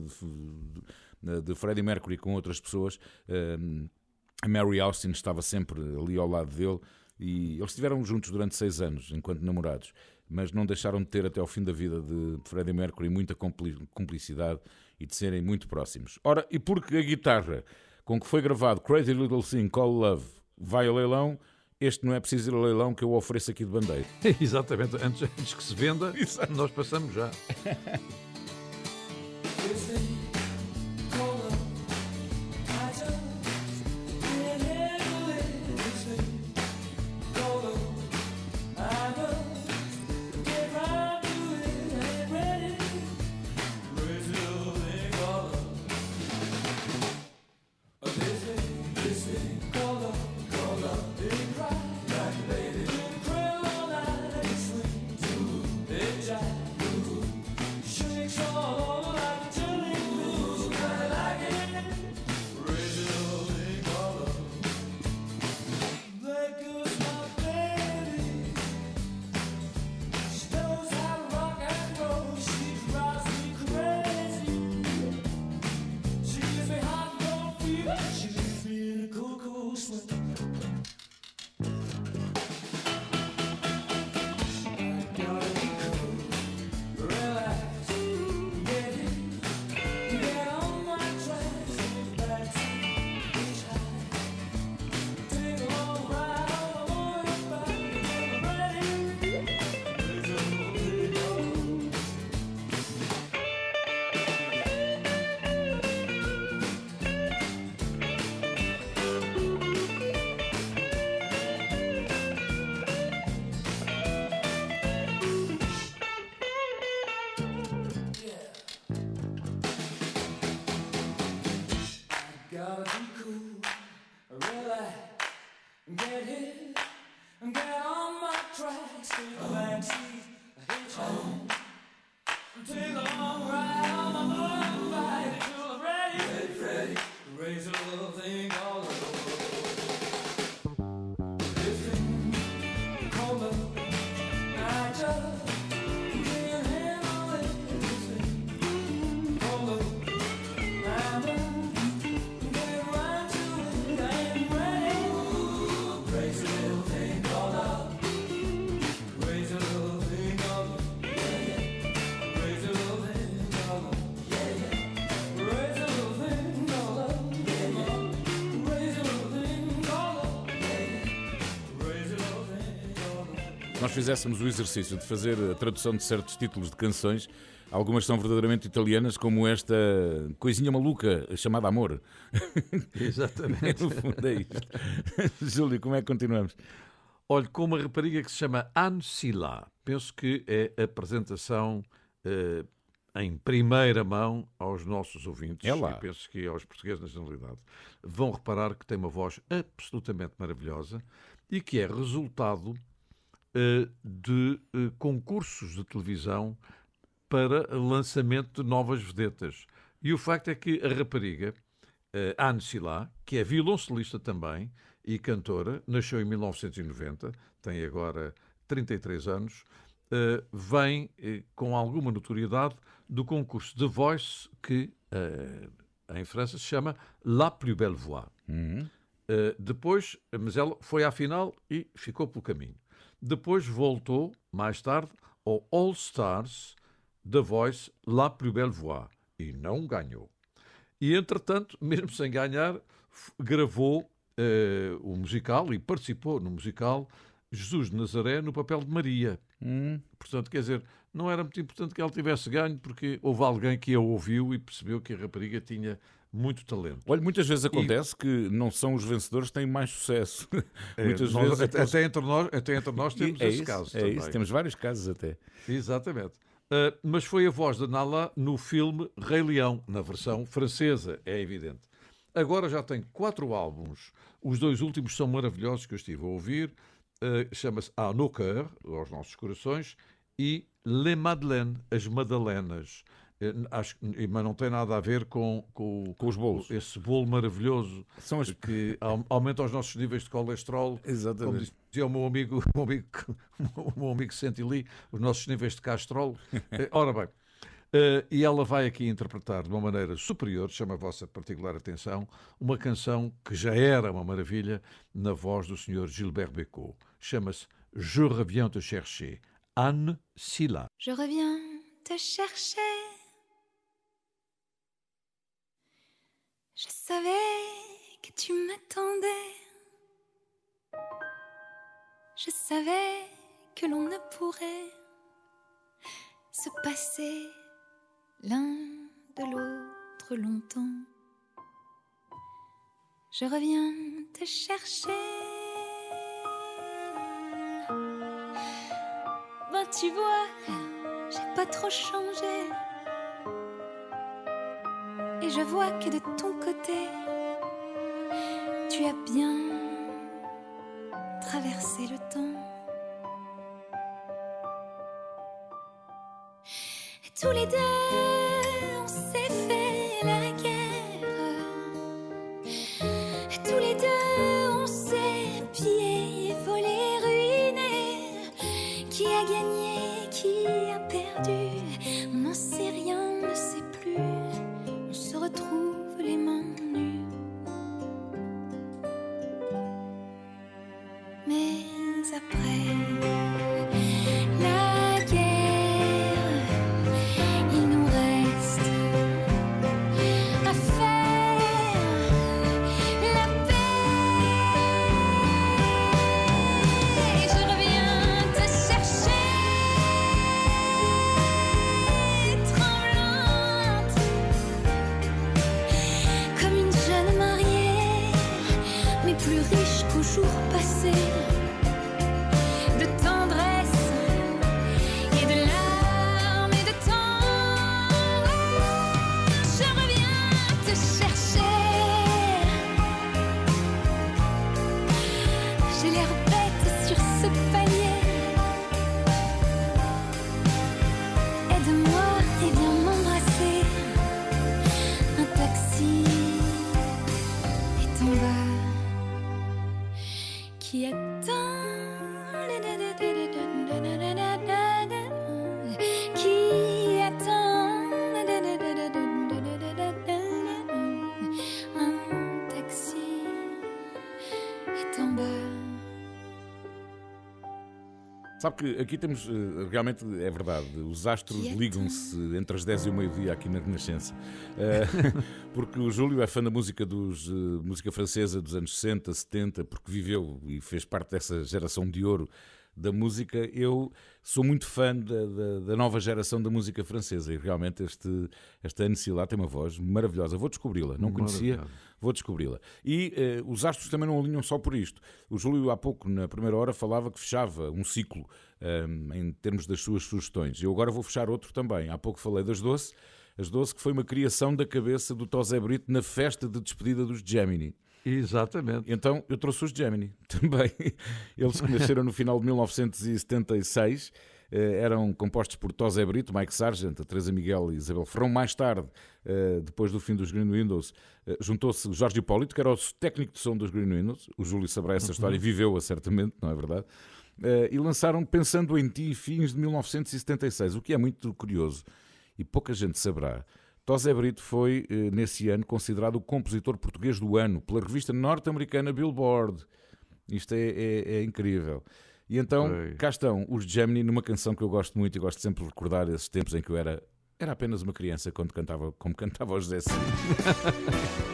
de, de, Freddie Mercury com outras pessoas, eh, a Mary Austin estava sempre ali ao lado dele e eles estiveram juntos durante seis anos, enquanto namorados, mas não deixaram de ter até ao fim da vida de Freddie Mercury muita cumplicidade e de serem muito próximos. Ora, e porque a guitarra com que foi gravado Crazy Little Thing Call Love vai a leilão, este não é preciso ir a leilão que eu ofereço aqui de bandeira. Exatamente, antes, antes que se venda, nós passamos já. fizéssemos o exercício de fazer a tradução de certos títulos de canções, algumas são verdadeiramente italianas, como esta coisinha maluca chamada Amor. Exatamente. no fundo é isto. Júlio, como é que continuamos? Olha, com uma rapariga que se chama Anne Silla. Penso que é a apresentação eh, em primeira mão aos nossos ouvintes, É lá. e penso que aos portugueses na generalidade, vão reparar que tem uma voz absolutamente maravilhosa e que é resultado de eh, concursos de televisão para lançamento de novas vedetas. E o facto é que a rapariga, eh, Anne Silá, que é violoncelista também e cantora, nasceu em 1990, tem agora 33 anos, eh, vem eh, com alguma notoriedade do concurso The Voice que eh, em França se chama La Plus Belle Voix. Eh, depois, mas ela foi à final e ficou pelo caminho. Depois voltou, mais tarde, ao All Stars The Voice La Plus Belle Voix e não ganhou. E, entretanto, mesmo sem ganhar, gravou eh, o musical e participou no musical Jesus de Nazaré no papel de Maria. Portanto, quer dizer, não era muito importante que ela tivesse ganho, porque houve alguém que a ouviu e percebeu que a rapariga tinha muito talento. Olha, muitas vezes acontece que não são os vencedores que têm mais sucesso. É, muitas nós- vezes até, até entre nós, até entre nós temos é esse isso, caso é também. isso, temos vários casos até. Exatamente. Uh, mas foi a voz da Nala no filme Rei Leão, na versão francesa, é evidente. Agora já tem quatro álbuns. Os dois últimos são maravilhosos que eu estive a ouvir. Uh, Chama-se A No Cœur, aos nossos corações, e Les Madeleines, as Madalenas. Acho, mas não tem nada a ver com, com, os bolos. esse bolo maravilhoso São as- que au- aumenta os nossos níveis de colesterol. Exatamente. Como dizia o meu amigo, o meu amigo, o meu amigo Sentili, os nossos níveis de castrol. Eh, Ora bem, eh, e ela vai aqui interpretar de uma maneira superior, chama a vossa particular atenção, uma canção que já era uma maravilha na voz do Sr. Gilbert Bécaud. Chama-se Je reviens te chercher. Anne Silla. Je reviens te chercher. Savais que tu m'attendais. Je savais que l'on ne pourrait se passer l'un de l'autre longtemps. Je reviens te chercher. Ben tu vois, j'ai pas trop changé. Et je vois que de ton côté, tu as bien traversé le temps. Tous les deux, on que aqui temos, eh, realmente é verdade, os astros ligam-se entre as 10 e o meio-dia aqui na Renascença. Eh, porque o Júlio é fã da música, dos, eh, música francesa dos anos 60, 70, porque viveu e fez parte dessa geração de ouro da música, eu sou muito fã da, da- da nova geração da música francesa e realmente este, esta Anne Silla tem uma voz maravilhosa. Vou descobri-la, não conhecia. Vou descobri-la. E eh, os astros também não alinham só por isto. O Júlio, há pouco, na primeira hora, falava que fechava um ciclo ehm, em termos das suas sugestões. Eu agora vou fechar outro também. Há pouco falei das Doce, as Doce, que foi uma criação da cabeça do Tosé Brito na festa de despedida dos Gemini. Exatamente. Então eu trouxe os Gemini também. Eles que nasceram no final de 1976. Eh, Eram compostos por Tosé Brito, Mike Sargent, a Teresa Miguel e Isabel Ferrão. Mais tarde, eh, depois do fim dos Green Windows, eh, juntou-se Jorge Hipólito, que era o técnico de som dos Green Windows. O Júlio saberá essa história e viveu-a certamente, não é verdade? E lançaram Pensando em Ti, fins de 1976, o que é muito curioso e pouca gente saberá. Tosé Brito foi, nesse ano, considerado o compositor português do ano pela revista norte-americana Billboard. Isto é, é- é incrível. E então, Foi. cá estão os Gemini numa canção que eu gosto muito e gosto sempre de recordar esses tempos em que eu era, era apenas uma criança quando cantava, como cantava o José Cid.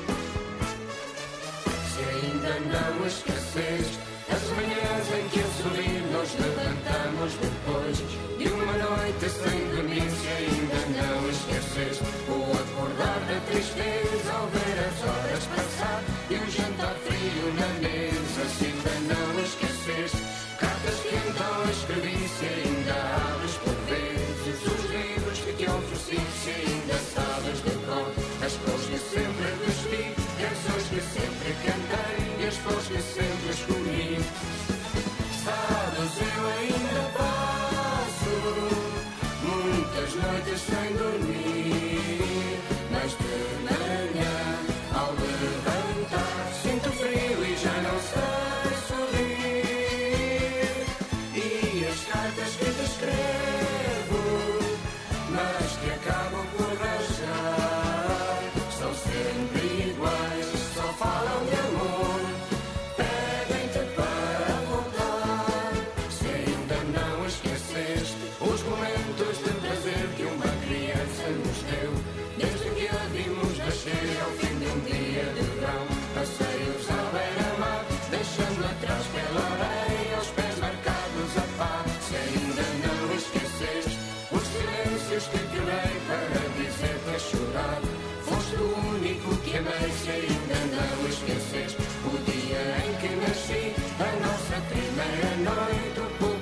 e as o dia em que nasci, a nossa primeira noite,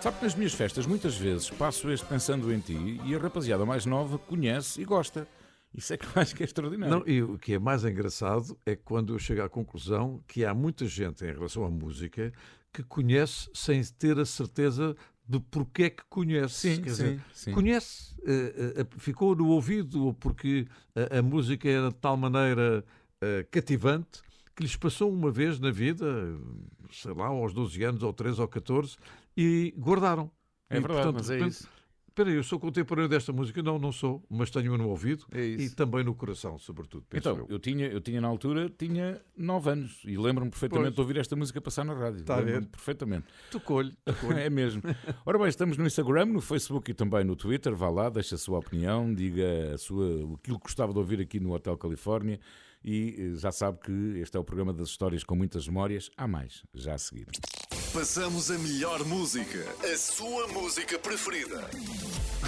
Sabe que nas minhas festas muitas vezes passo este pensando em ti e a rapaziada mais nova conhece e gosta. Isso é que eu acho que é extraordinário. Não, e o que é mais engraçado é quando eu chego à conclusão que há muita gente em relação à música que conhece sem ter a certeza de porque é que conhece. Sim, Quer sim, dizer, sim. conhece, eh, eh, ficou no ouvido ou porque a, a música era de tal maneira eh, cativante que lhes passou uma vez na vida, sei lá, aos 12 anos, ou 13 ou 14, e guardaram. É E, verdade, portanto, mas é repente, isso. Espera aí, eu sou contemporâneo desta música? Não, não sou, mas tenho-a no ouvido É e também no coração, sobretudo, penso Então, eu. eu tinha, eu tinha na altura, tinha 9 anos e lembro-me perfeitamente Pois. de ouvir esta música passar na rádio. Tá a ver? Lembro-me perfeitamente. Tocou-lhe, tocou-lhe. É mesmo. Ora bem, estamos no Instagram, no Facebook e também no Twitter. Vá lá, deixa a sua opinião, diga a sua, aquilo que gostava de ouvir aqui no Hotel Califórnia. E eh, já sabe que este é o programa das histórias com muitas memórias. Há mais, já a seguir. Passamos a melhor música, a sua música preferida.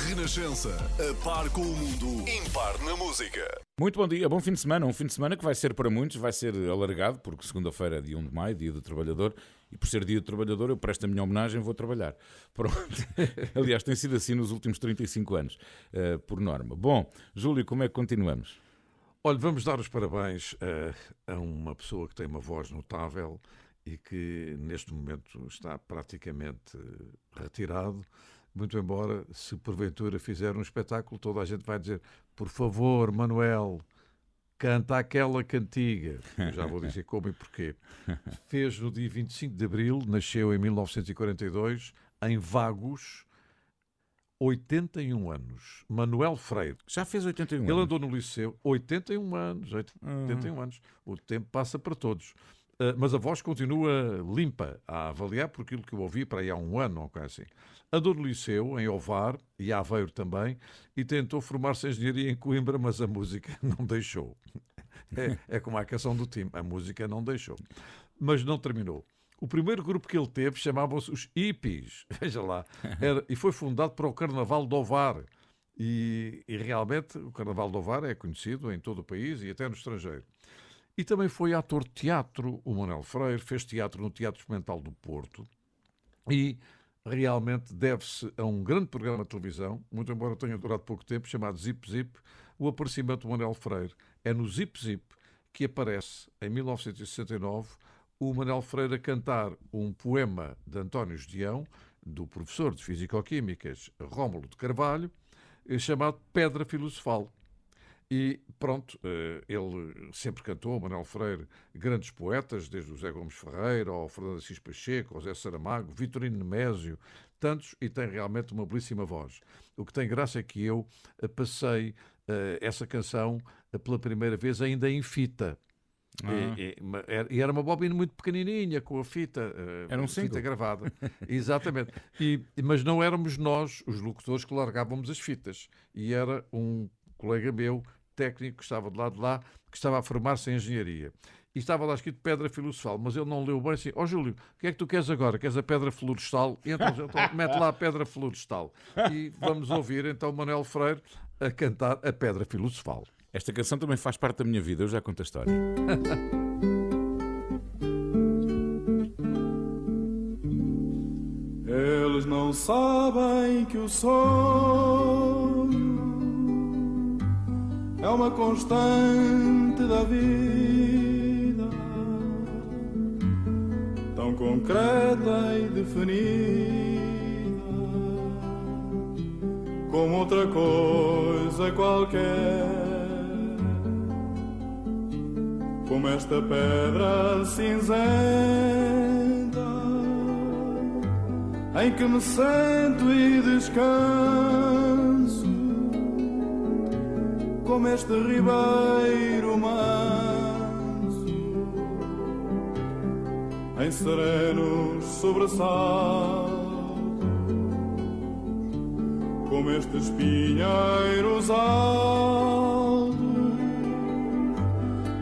Renascença, a par com o mundo, impar na música. Muito bom dia, bom fim de semana. Um fim de semana que vai ser para muitos, vai ser alargado, porque segunda-feira é dia 1 de maio, dia do trabalhador, e por ser dia do trabalhador, eu presto a minha homenagem, vou trabalhar. Pronto. Aliás, tem sido assim nos últimos 35 anos, eh, por norma. Bom, Júlio, como é que continuamos? Olha, vamos dar os parabéns a, a uma pessoa que tem uma voz notável e que neste momento está praticamente retirado. Muito embora, se porventura fizer um espetáculo, toda a gente vai dizer: por favor, Manuel, canta aquela cantiga. Eu já vou dizer como e porquê. Fez no dia 25 de abril, nasceu em 1942, em Vagos, 81 anos. Manuel Freire. Já fez 81 Ele anos? andou no liceu 81 anos. 81 anos. O tempo passa para todos. Uh, mas a voz continua limpa a avaliar por aquilo que eu ouvi para aí há um ano ou coisa assim. Andou no liceu, em Ovar e Aveiro também, e tentou formar-se em engenharia em Coimbra, mas a música não deixou. É, é como a canção do time, a música não deixou. Mas não terminou. O primeiro grupo que ele teve chamavam-se os Hippies, veja lá, Era- e foi fundado para o Carnaval de Ovar. E, e realmente o Carnaval de Ovar é conhecido em todo o país e até no estrangeiro. E também foi ator de teatro, o Manuel Freire, fez teatro no Teatro Experimental do Porto e realmente deve-se a um grande programa de televisão, muito embora tenha durado pouco tempo, chamado Zip Zip, o aparecimento do Manuel Freire. É no Zip Zip que aparece, em 1969, o Manuel Freire a cantar um poema de António Gedeão, do professor de Físico-Químicas Rómulo de Carvalho, eh, chamado Pedra Filosofal. E pronto, eh, ele sempre cantou, Manuel Freire, grandes poetas, desde o José Gomes Ferreira, ao Fernando Assis Pacheco, ao Zé Saramago, Vitorino Nemésio, tantos, e tem realmente uma belíssima voz. O que tem graça é que eu eh, passei essa canção pela primeira vez ainda em fita. Ah. E, e- e era uma bobina muito pequenininha, com a fita, eh, Era um fita gravada. Exatamente. E, mas não éramos nós, os locutores, que largávamos as fitas. E era um colega meu, técnico, que estava de lado de lá, que estava a formar-se em engenharia. E estava lá escrito pedra filosofal, mas ele não leu bem assim. Ó Júlio, o que é que tu queres agora? Queres a pedra florestal? Então, então mete lá a pedra florestal. E vamos ouvir então Manuel Freire a cantar a pedra filosofal. Esta canção também faz parte da minha vida, eu já conto a história. Eles não sabem que o sonho é uma constante da vida, tão concreta e definida como outra coisa qualquer. Como esta pedra cinzenta em que me sento e descanso, como este ribeiro manso, em serenos sobressaltos, como estes pinheiros altos,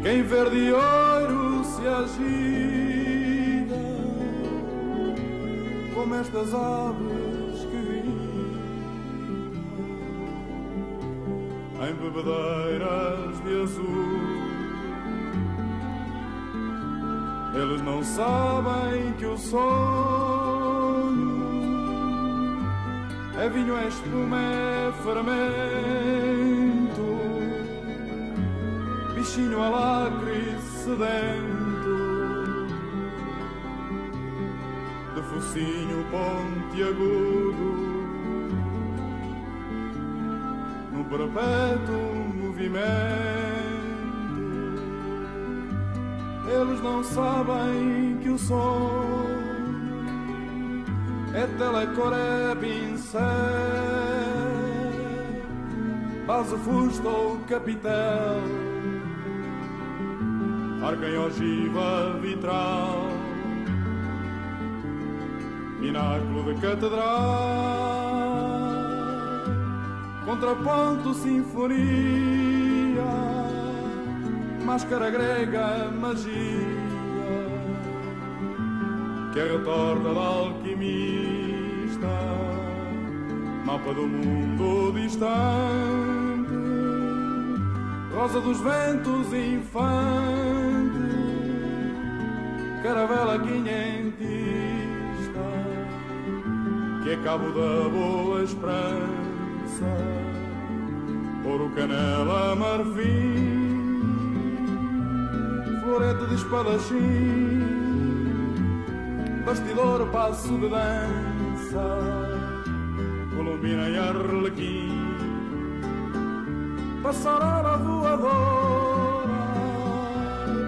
que em verde ouro se agita como estas aves que gritam em bebedeiras de azul. Eles não sabem que o sonho é vinho, é espuma, é fermento, bichinho alacre sedento. De focinho pontiagudo, num perpétuo movimento. Eles não sabem que o som é telecor, é pincel, vaso, fusto ou capitel, arca em ogiva vitral, pináculo de catedral, contraponto, sinfonia, máscara grega, magia, que é retorta da alquimista, mapa do mundo distante, rosa dos ventos infante, caravela quinhentista, que é cabo da boa esperança, ouro, canela, marfim, florete de espadachim, bastidor, passo de dança, colombina e arlequim, passarela voadora,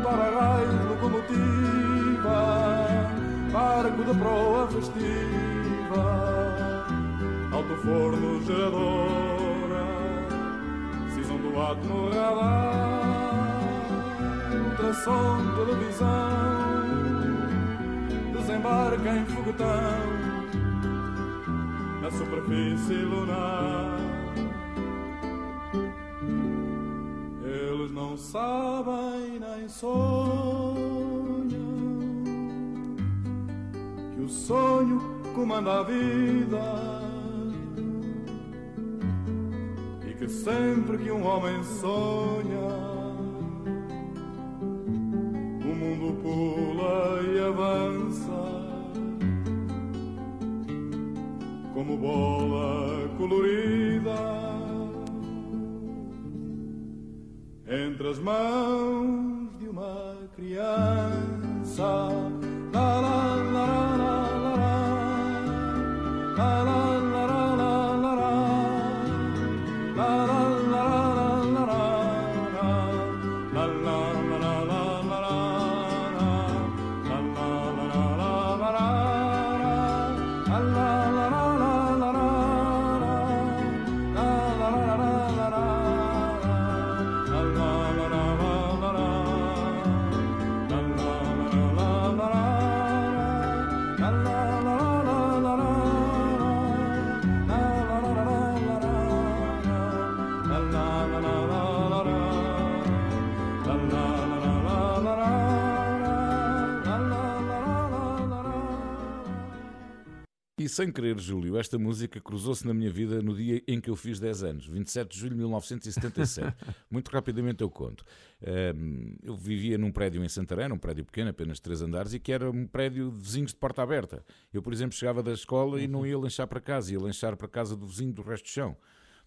para-raio, locomotiva, de proa festiva, geradora, cisão do átomo radar, ultrassom, televisão, desembarca em foguetão na superfície lunar. Eles não sabem nem sonham sonho comanda a vida e que sempre que um homem sonha o mundo pula e avança como bola colorida entre as mãos de uma criança. Sem querer, Júlio, esta música cruzou-se na minha vida no dia em que eu fiz 10 anos, 27 de julho de 1977. Muito rapidamente eu conto. Eu vivia num prédio em Santarém, um prédio pequeno, apenas três andares, e que era um prédio de vizinhos de porta aberta. Eu, por exemplo, chegava da escola e não ia lanchar para casa, ia lanchar para casa do vizinho do resto do chão.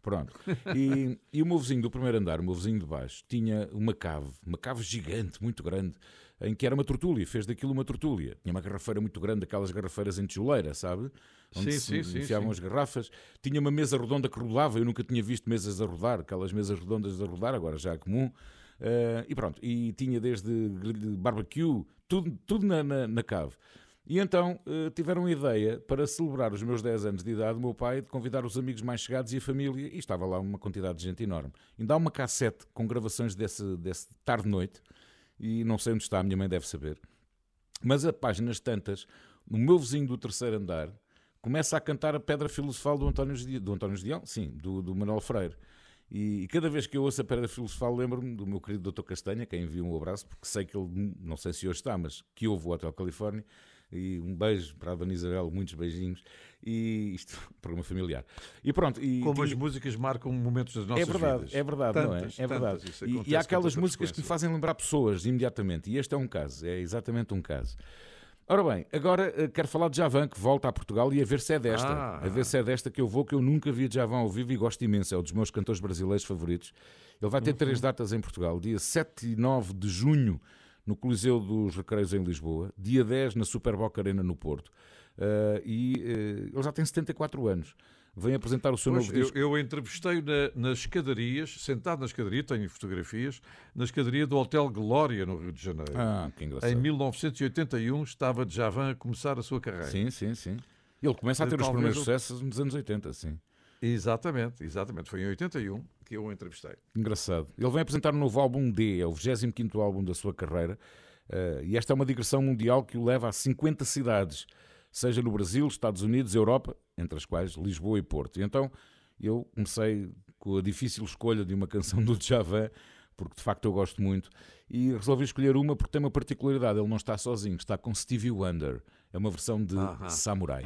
Pronto. E, e o meu vizinho do primeiro andar, o meu vizinho de baixo, tinha uma cave, uma cave gigante, muito grande, em que era uma tortúlia, fez daquilo uma tortúlia. Tinha uma garrafeira muito grande, aquelas garrafeiras em tijoleira, sabe? Onde Sim, se sim, enfiavam sim. as garrafas. Tinha uma mesa redonda que rodava, eu nunca tinha visto mesas a rodar, aquelas mesas redondas a rodar, agora já é comum. Eh, e pronto, e tinha desde barbecue, tudo, tudo na, na, na cave. E então eh, tiveram a ideia, para celebrar os meus 10 anos de idade, o meu pai, de convidar os amigos mais chegados e a família, e estava lá uma quantidade de gente enorme. Ainda há uma cassete com gravações desse, desse tarde-noite, e não sei onde está, a minha mãe deve saber. Mas a páginas tantas, o meu vizinho do terceiro andar começa a cantar a Pedra Filosofal do António Gedeão, do António Gedeão? Sim, do, do Manuel Freire. E, e cada vez que eu ouço a Pedra Filosofal lembro-me do meu querido Dr. Castanha, quem envia um abraço, porque sei que ele, não sei se hoje está, mas que ouve o Hotel Califórnia. E um beijo para a Dona Isabel, muitos beijinhos. E isto, programa familiar. E pronto. E Como tinha- as músicas marcam momentos das nossas é verdade, vidas. é verdade, não é? Tantas, É verdade. tantas, E- E, há aquelas músicas que me fazem lembrar pessoas imediatamente. E este é um caso, é exatamente um caso. Ora bem, agora eh, quero falar de Javan, que volta a Portugal e a ver se é desta. Ah. A ver se é desta que eu vou, que eu nunca vi de Javan ao vivo e gosto imenso. É um dos meus cantores brasileiros favoritos. Ele vai ter Uhum. três datas em Portugal: dia 7 e 9 de junho no Coliseu dos Recreios em Lisboa, dia 10 na Super Boca Arena no Porto. Eh, e eh, ele já tem 74 anos. Vem apresentar o seu Pois, novo eu, disco. eu entrevistei na, nas escadarias, sentado na escadaria, tenho fotografias, na escadaria do Hotel Glória, no Rio de Janeiro. Ah, que engraçado. Em 1981 estava Djavan a começar a sua carreira. Sim, sim, sim. Ele começa a ter os Talvez primeiros o- sucessos nos anos 80, sim. Exatamente, exatamente. Foi em 81 que eu o entrevistei. Engraçado. Ele vem apresentar um novo álbum D, é o 25 álbum da sua carreira, eh, e esta é uma digressão mundial que o leva a 50 cidades, seja no Brasil, Estados Unidos, Europa, entre as quais Lisboa e Porto. E então eu comecei com a difícil escolha de uma canção do Djavan, porque de facto eu gosto muito, e resolvi escolher uma porque tem uma particularidade, ele não está sozinho, está com Stevie Wonder. É uma versão de Aham. Samurai.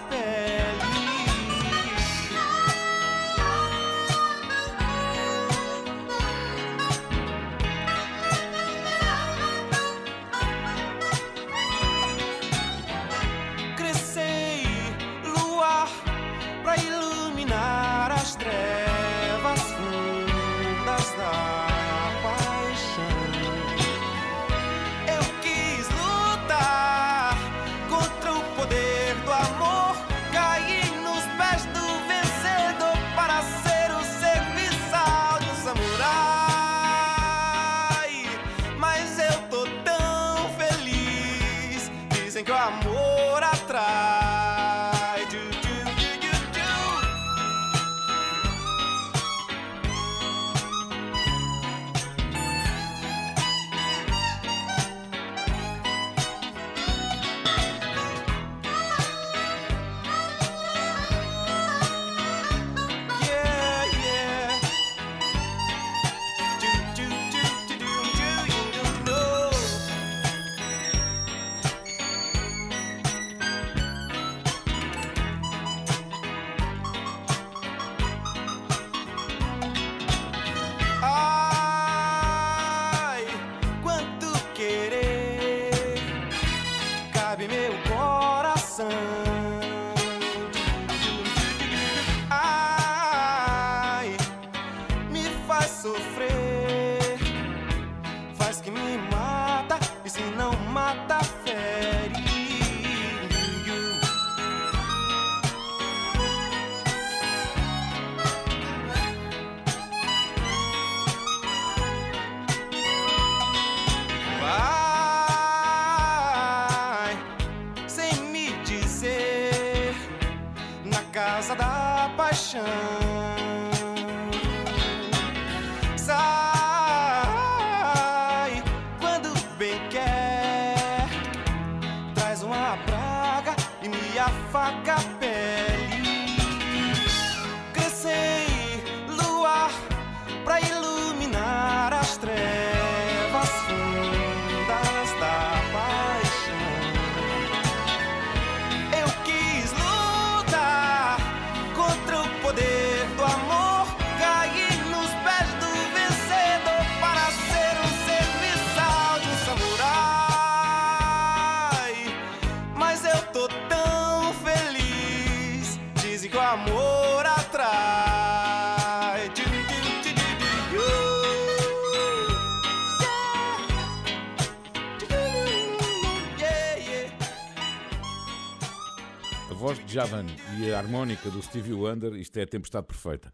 Javan e a harmónica do Stevie Wonder, isto é a tempestade perfeita.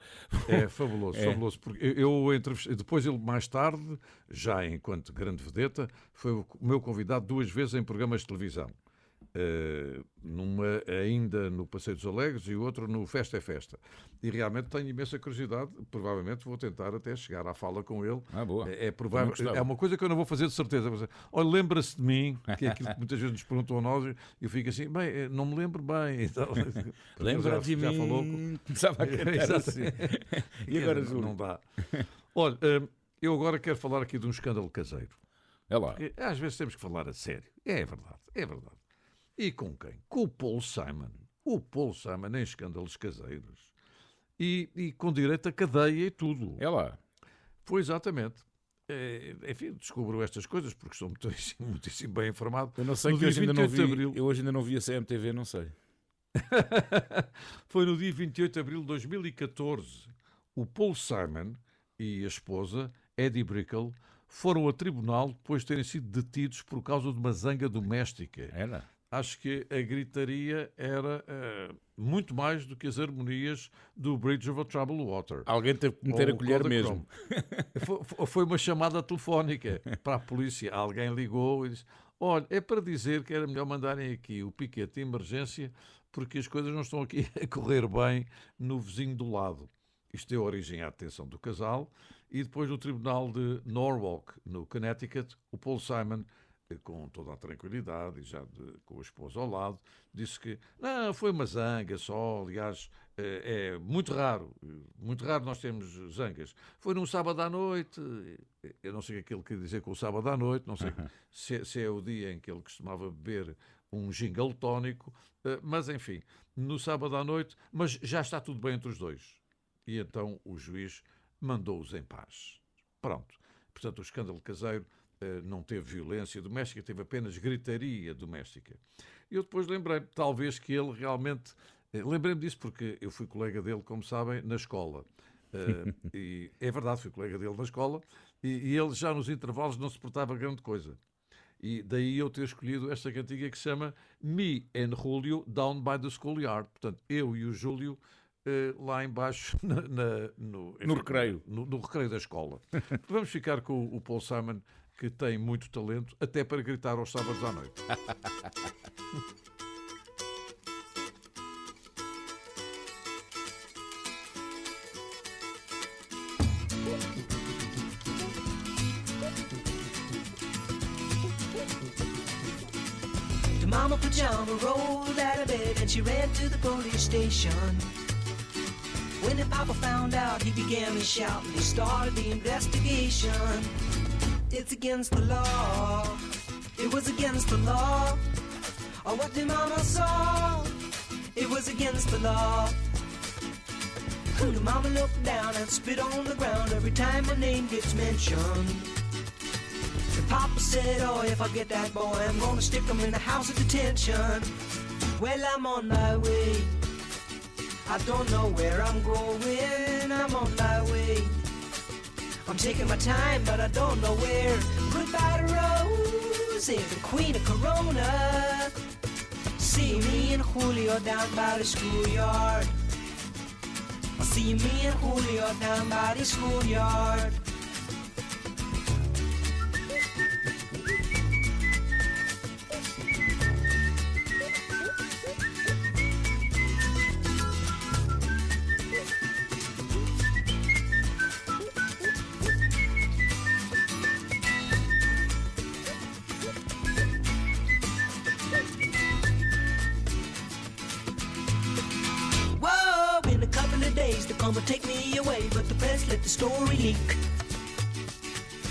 É fabuloso, É. fabuloso. Porque eu entrevistei, depois ele mais tarde, já enquanto grande vedeta, foi o meu convidado duas vezes em programas de televisão. Eh, numa ainda no Passeio dos Alegres e outro no Festa é Festa. E realmente tenho imensa curiosidade, provavelmente vou tentar até chegar à fala com ele. Ah, boa. É, é provável, é uma coisa que eu não vou fazer de certeza. Mas, Olha, lembra-se de mim, que é aquilo que muitas vezes nos perguntam a nós, e eu fico assim, bem, eh, não me lembro bem. Então, Lembra já- de já mim? falou Começava a cantar assim. E agora, não, não dá. Olha, hum, eu agora quero falar aqui de um escândalo caseiro. É lá. Porque às vezes temos que falar a sério. É verdade, é verdade. E com quem? Com o Paul Simon. O Paul Simon em escândalos caseiros. E, e com direito a cadeia e tudo. É lá. Foi exatamente. É, enfim, descubro estas coisas porque sou muitíssimo, muitíssimo bem informado. Eu não sei No que hoje ainda não 28 vi. Abril, Eu hoje ainda não vi a CMTV, não sei. Foi no dia 28 de abril de 2014. O Paul Simon e a esposa, Eddie Brickell, foram a tribunal depois de terem sido detidos por causa de uma zanga doméstica. Era? Acho que a gritaria era eh, muito mais do que as harmonias do Bridge of a Troubled Water. Alguém teve que meter Ou a colher mesmo. Foi- foi- uma chamada telefónica para a polícia. Alguém ligou e disse: Olha, é para dizer que era melhor mandarem aqui o piquete de emergência porque as coisas não estão aqui a correr bem no vizinho do lado. Isto deu origem à detenção do casal e depois no tribunal de Norwalk, no Connecticut, o Paul Simon, com toda a tranquilidade e já de- com a esposa ao lado, disse que não, foi uma zanga só, aliás, eh, é muito raro, muito raro nós temos zangas. Foi num sábado à noite, eu não sei o que ele quer dizer com o sábado à noite, não sei se, é- se é o dia em que ele costumava beber um jingle tónico, eh, mas enfim, no sábado à noite, mas já está tudo bem entre os dois. E então o juiz mandou-os em paz. Pronto. Portanto, o escândalo caseiro não teve violência doméstica, teve apenas gritaria doméstica. E eu depois lembrei talvez que ele realmente. eh, Lembrei-me disso porque eu fui colega dele, como sabem, na escola. Eh, e é verdade, fui colega dele na escola e, e ele já nos intervalos não se portava grande coisa. E daí eu ter escolhido esta cantiga que se chama Me and Julio Down by the Schoolyard. Portanto, eu e o Júlio eh, lá embaixo na, na- no, No recreio. No, no recreio da escola. Vamos ficar com o Paul Simon, que tem muito talento, até para gritar aos sábados à noite. Mama pajama rolled out of bed and she ran to the police station. When the papa found out, he began to shout and he started the investigation. It's against the law. It was against the law. Or what the mama saw. It was against the law. The mama looked down and spit on the ground every time my name gets mentioned. The papa said, Oh, if I get that boy, I'm gonna stick him in the house of detention. Well, I'm on my way. I don't know where I'm going. I'm on my way. I'm taking my time, but I don't know where. Goodbye to Rose, the queen of Corona. See me and Julio down by the schoolyard. See me and Julio down by the schoolyard.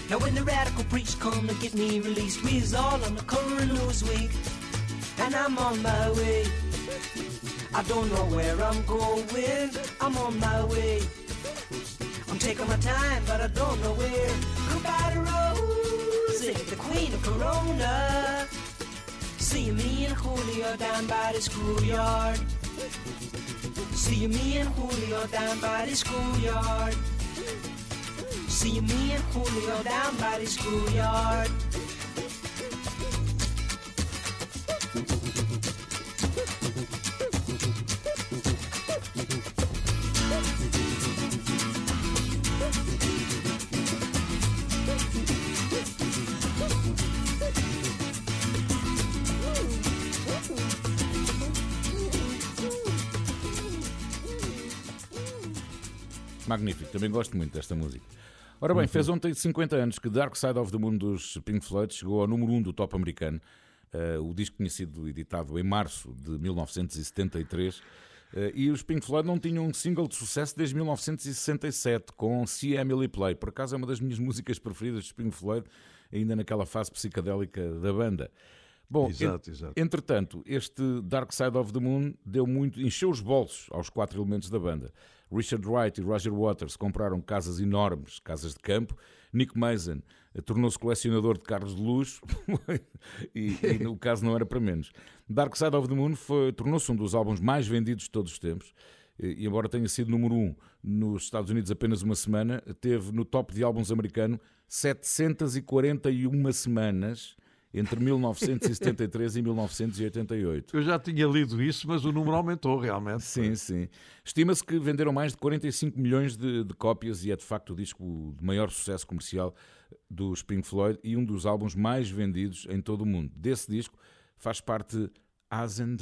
Now when the radical preach come to get me released, we's all on the current news week, and I'm on my way. I don't know where I'm going, I'm on my way. I'm taking my time, but I don't know where. Goodbye to Rosie, the queen of Corona. See me and Julio down by the schoolyard. See me and Julio down by the schoolyard. See me and Julio down by the schoolyard. Magnífico, também gosto muito desta música. Ora bem, fez ontem 50 anos que Dark Side of the Moon dos Pink Floyd chegou ao número 1 do top americano. Uh, o disco tinha sido editado em março de 1973 uh, e os Pink Floyd não tinham um single de sucesso desde 1967 com See Emily Play. Por acaso é uma das minhas músicas preferidas dos Pink Floyd, ainda naquela fase psicadélica da banda. Bom, Exato, exato. entretanto, este Dark Side of the Moon deu muito, encheu os bolsos aos quatro elementos da banda. Richard Wright e Roger Waters compraram casas enormes, casas de campo. Nick Mason eh, tornou-se colecionador de carros de luxo e, e no caso não era para menos. Dark Side of the Moon tornou-se um dos álbuns mais vendidos de todos os tempos. E, e embora tenha sido número um nos Estados Unidos apenas uma semana, teve no top de álbuns americano 741 semanas entre 1973 e 1988. Eu já tinha lido isso, mas o número aumentou realmente. Sim, sim. Estima-se que venderam mais de 45 milhões de, de cópias e é de facto o disco de maior sucesso comercial dos Pink Floyd e um dos álbuns mais vendidos em todo o mundo. Desse disco faz parte As and.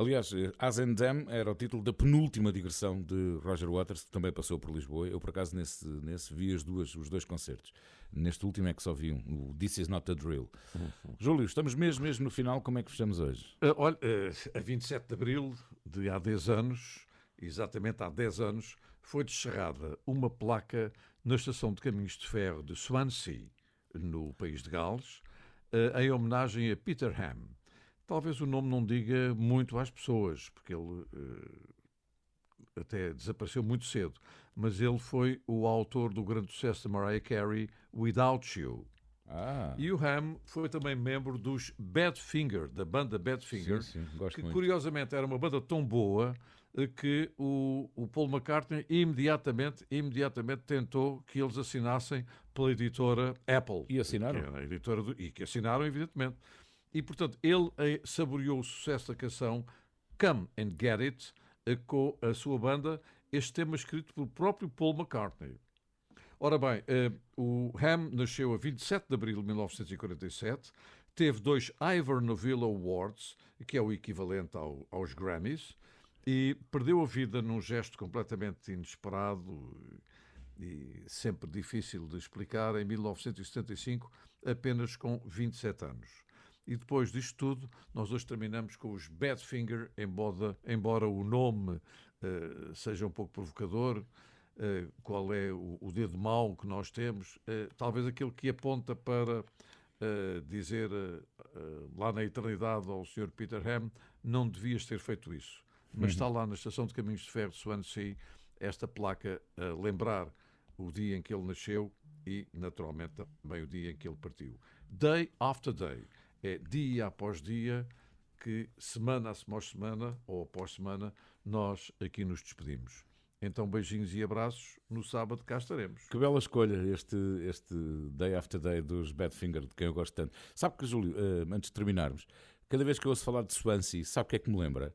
Aliás, eh, As and Them era o título da penúltima digressão de Roger Waters, que também passou por Lisboa. Eu, por acaso, nesse, nesse vi as duas, os dois concertos. Neste último é que só vi um, o This Is Not a Drill. Júlio, estamos mesmo, mesmo no final, como é que fechamos hoje? Uh, olha, uh, a 27 de abril de há 10 anos, exatamente há 10 anos, foi descerrada uma placa na estação de caminhos de ferro de Swansea, no país de Gales, em homenagem a Peter Ham. Talvez o nome não diga muito às pessoas, porque ele até desapareceu muito cedo, mas ele foi o autor do grande sucesso de Mariah Carey, Without You. Ah. E o Ham foi também membro dos Badfinger, da banda Badfinger, Sim, sim, que muito. curiosamente era uma banda tão boa eh, que o, o Paul McCartney imediatamente, imediatamente tentou que eles assinassem pela editora Apple. E assinaram? Que a editora do- e que assinaram, evidentemente. E, portanto, ele eh, saboreou o sucesso da canção Come and Get It eh, com a sua banda, este tema escrito pelo próprio Paul McCartney. Ora bem, eh, o Ham nasceu a 27 de abril de 1947, teve dois Ivor Novello Awards, que é o equivalente ao- aos Grammys, e perdeu a vida num gesto completamente inesperado e sempre difícil de explicar em 1975, apenas com 27 anos. E depois disto tudo, nós hoje terminamos com os Badfinger, embora, embora o nome eh, seja um pouco provocador. eh, qual é o, o dedo mau que nós temos? Eh, talvez aquele que aponta para dizer lá na eternidade ao Sr. Peter Ham: não devias ter feito isso. Mas Uhum. está lá na estação de caminhos de ferro de Swansea esta placa a lembrar o dia em que ele nasceu e, naturalmente, também o dia em que ele partiu. Day after day. É dia após dia que, semana após semana, ou após semana, nós aqui nos despedimos. Então, beijinhos e abraços. No sábado cá estaremos. Que bela escolha este, este Day After Day dos Badfinger, de quem eu gosto tanto. Sabe que, Júlio, eh, antes de terminarmos, cada vez que eu ouço falar de Swansea, sabe o que é que me lembra?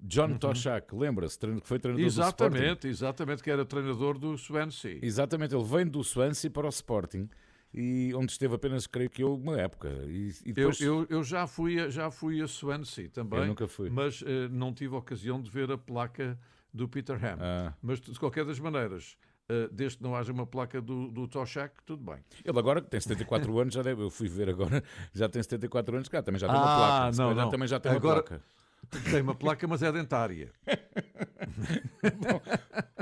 John Uhum. Toshak, lembra-se, que foi treinador do Sporting. Exatamente, exatamente, que era treinador do Swansea. Exatamente, ele vem do Swansea para o Sporting, e onde esteve apenas, creio que eu, uma época. E, e Eu, depois... eu, eu já, fui a, já fui a Swansea também, Eu nunca fui. mas eh, não tive a ocasião de ver a placa do Peter Ham. Ah. Mas, de qualquer das maneiras, eh, desde que não haja uma placa do, do Toshak, tudo bem. Ele agora, que tem 74 anos, já deve, eu fui ver agora, já tem 74 anos, cá também já tem uma Ah, placa. Se não, não. também já tem Agora- uma placa. Tem uma placa, mas é dentária.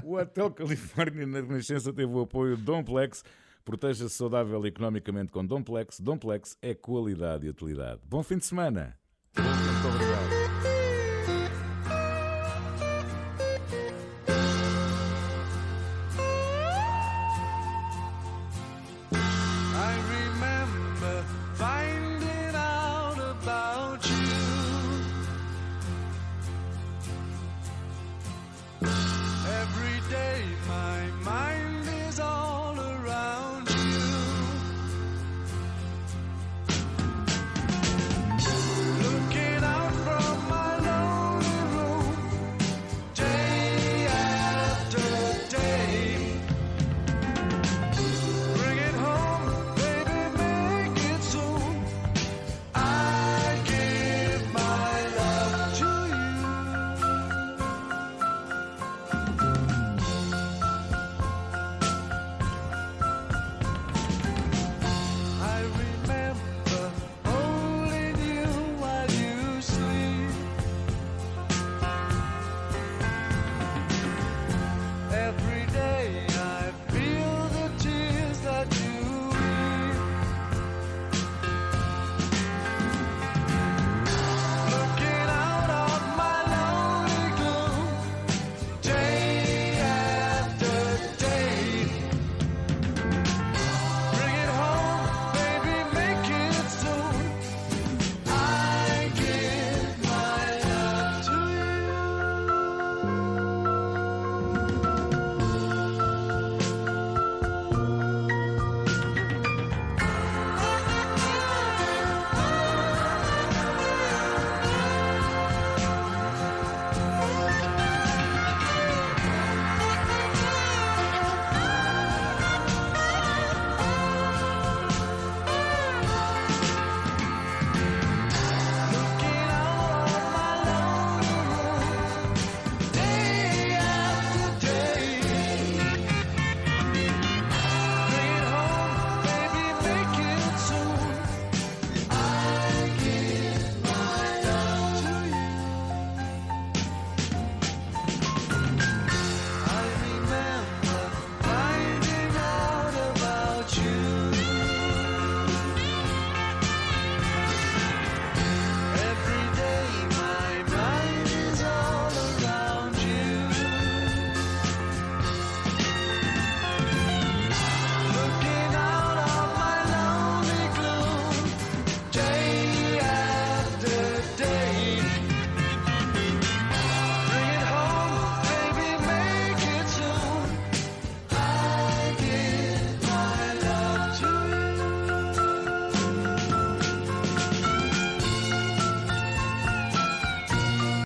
O Hotel Califórnia na Renascença teve o apoio de Domplex. Proteja-se saudável economicamente com Domplex. Domplex é qualidade e utilidade. Bom fim de semana. Muito obrigado.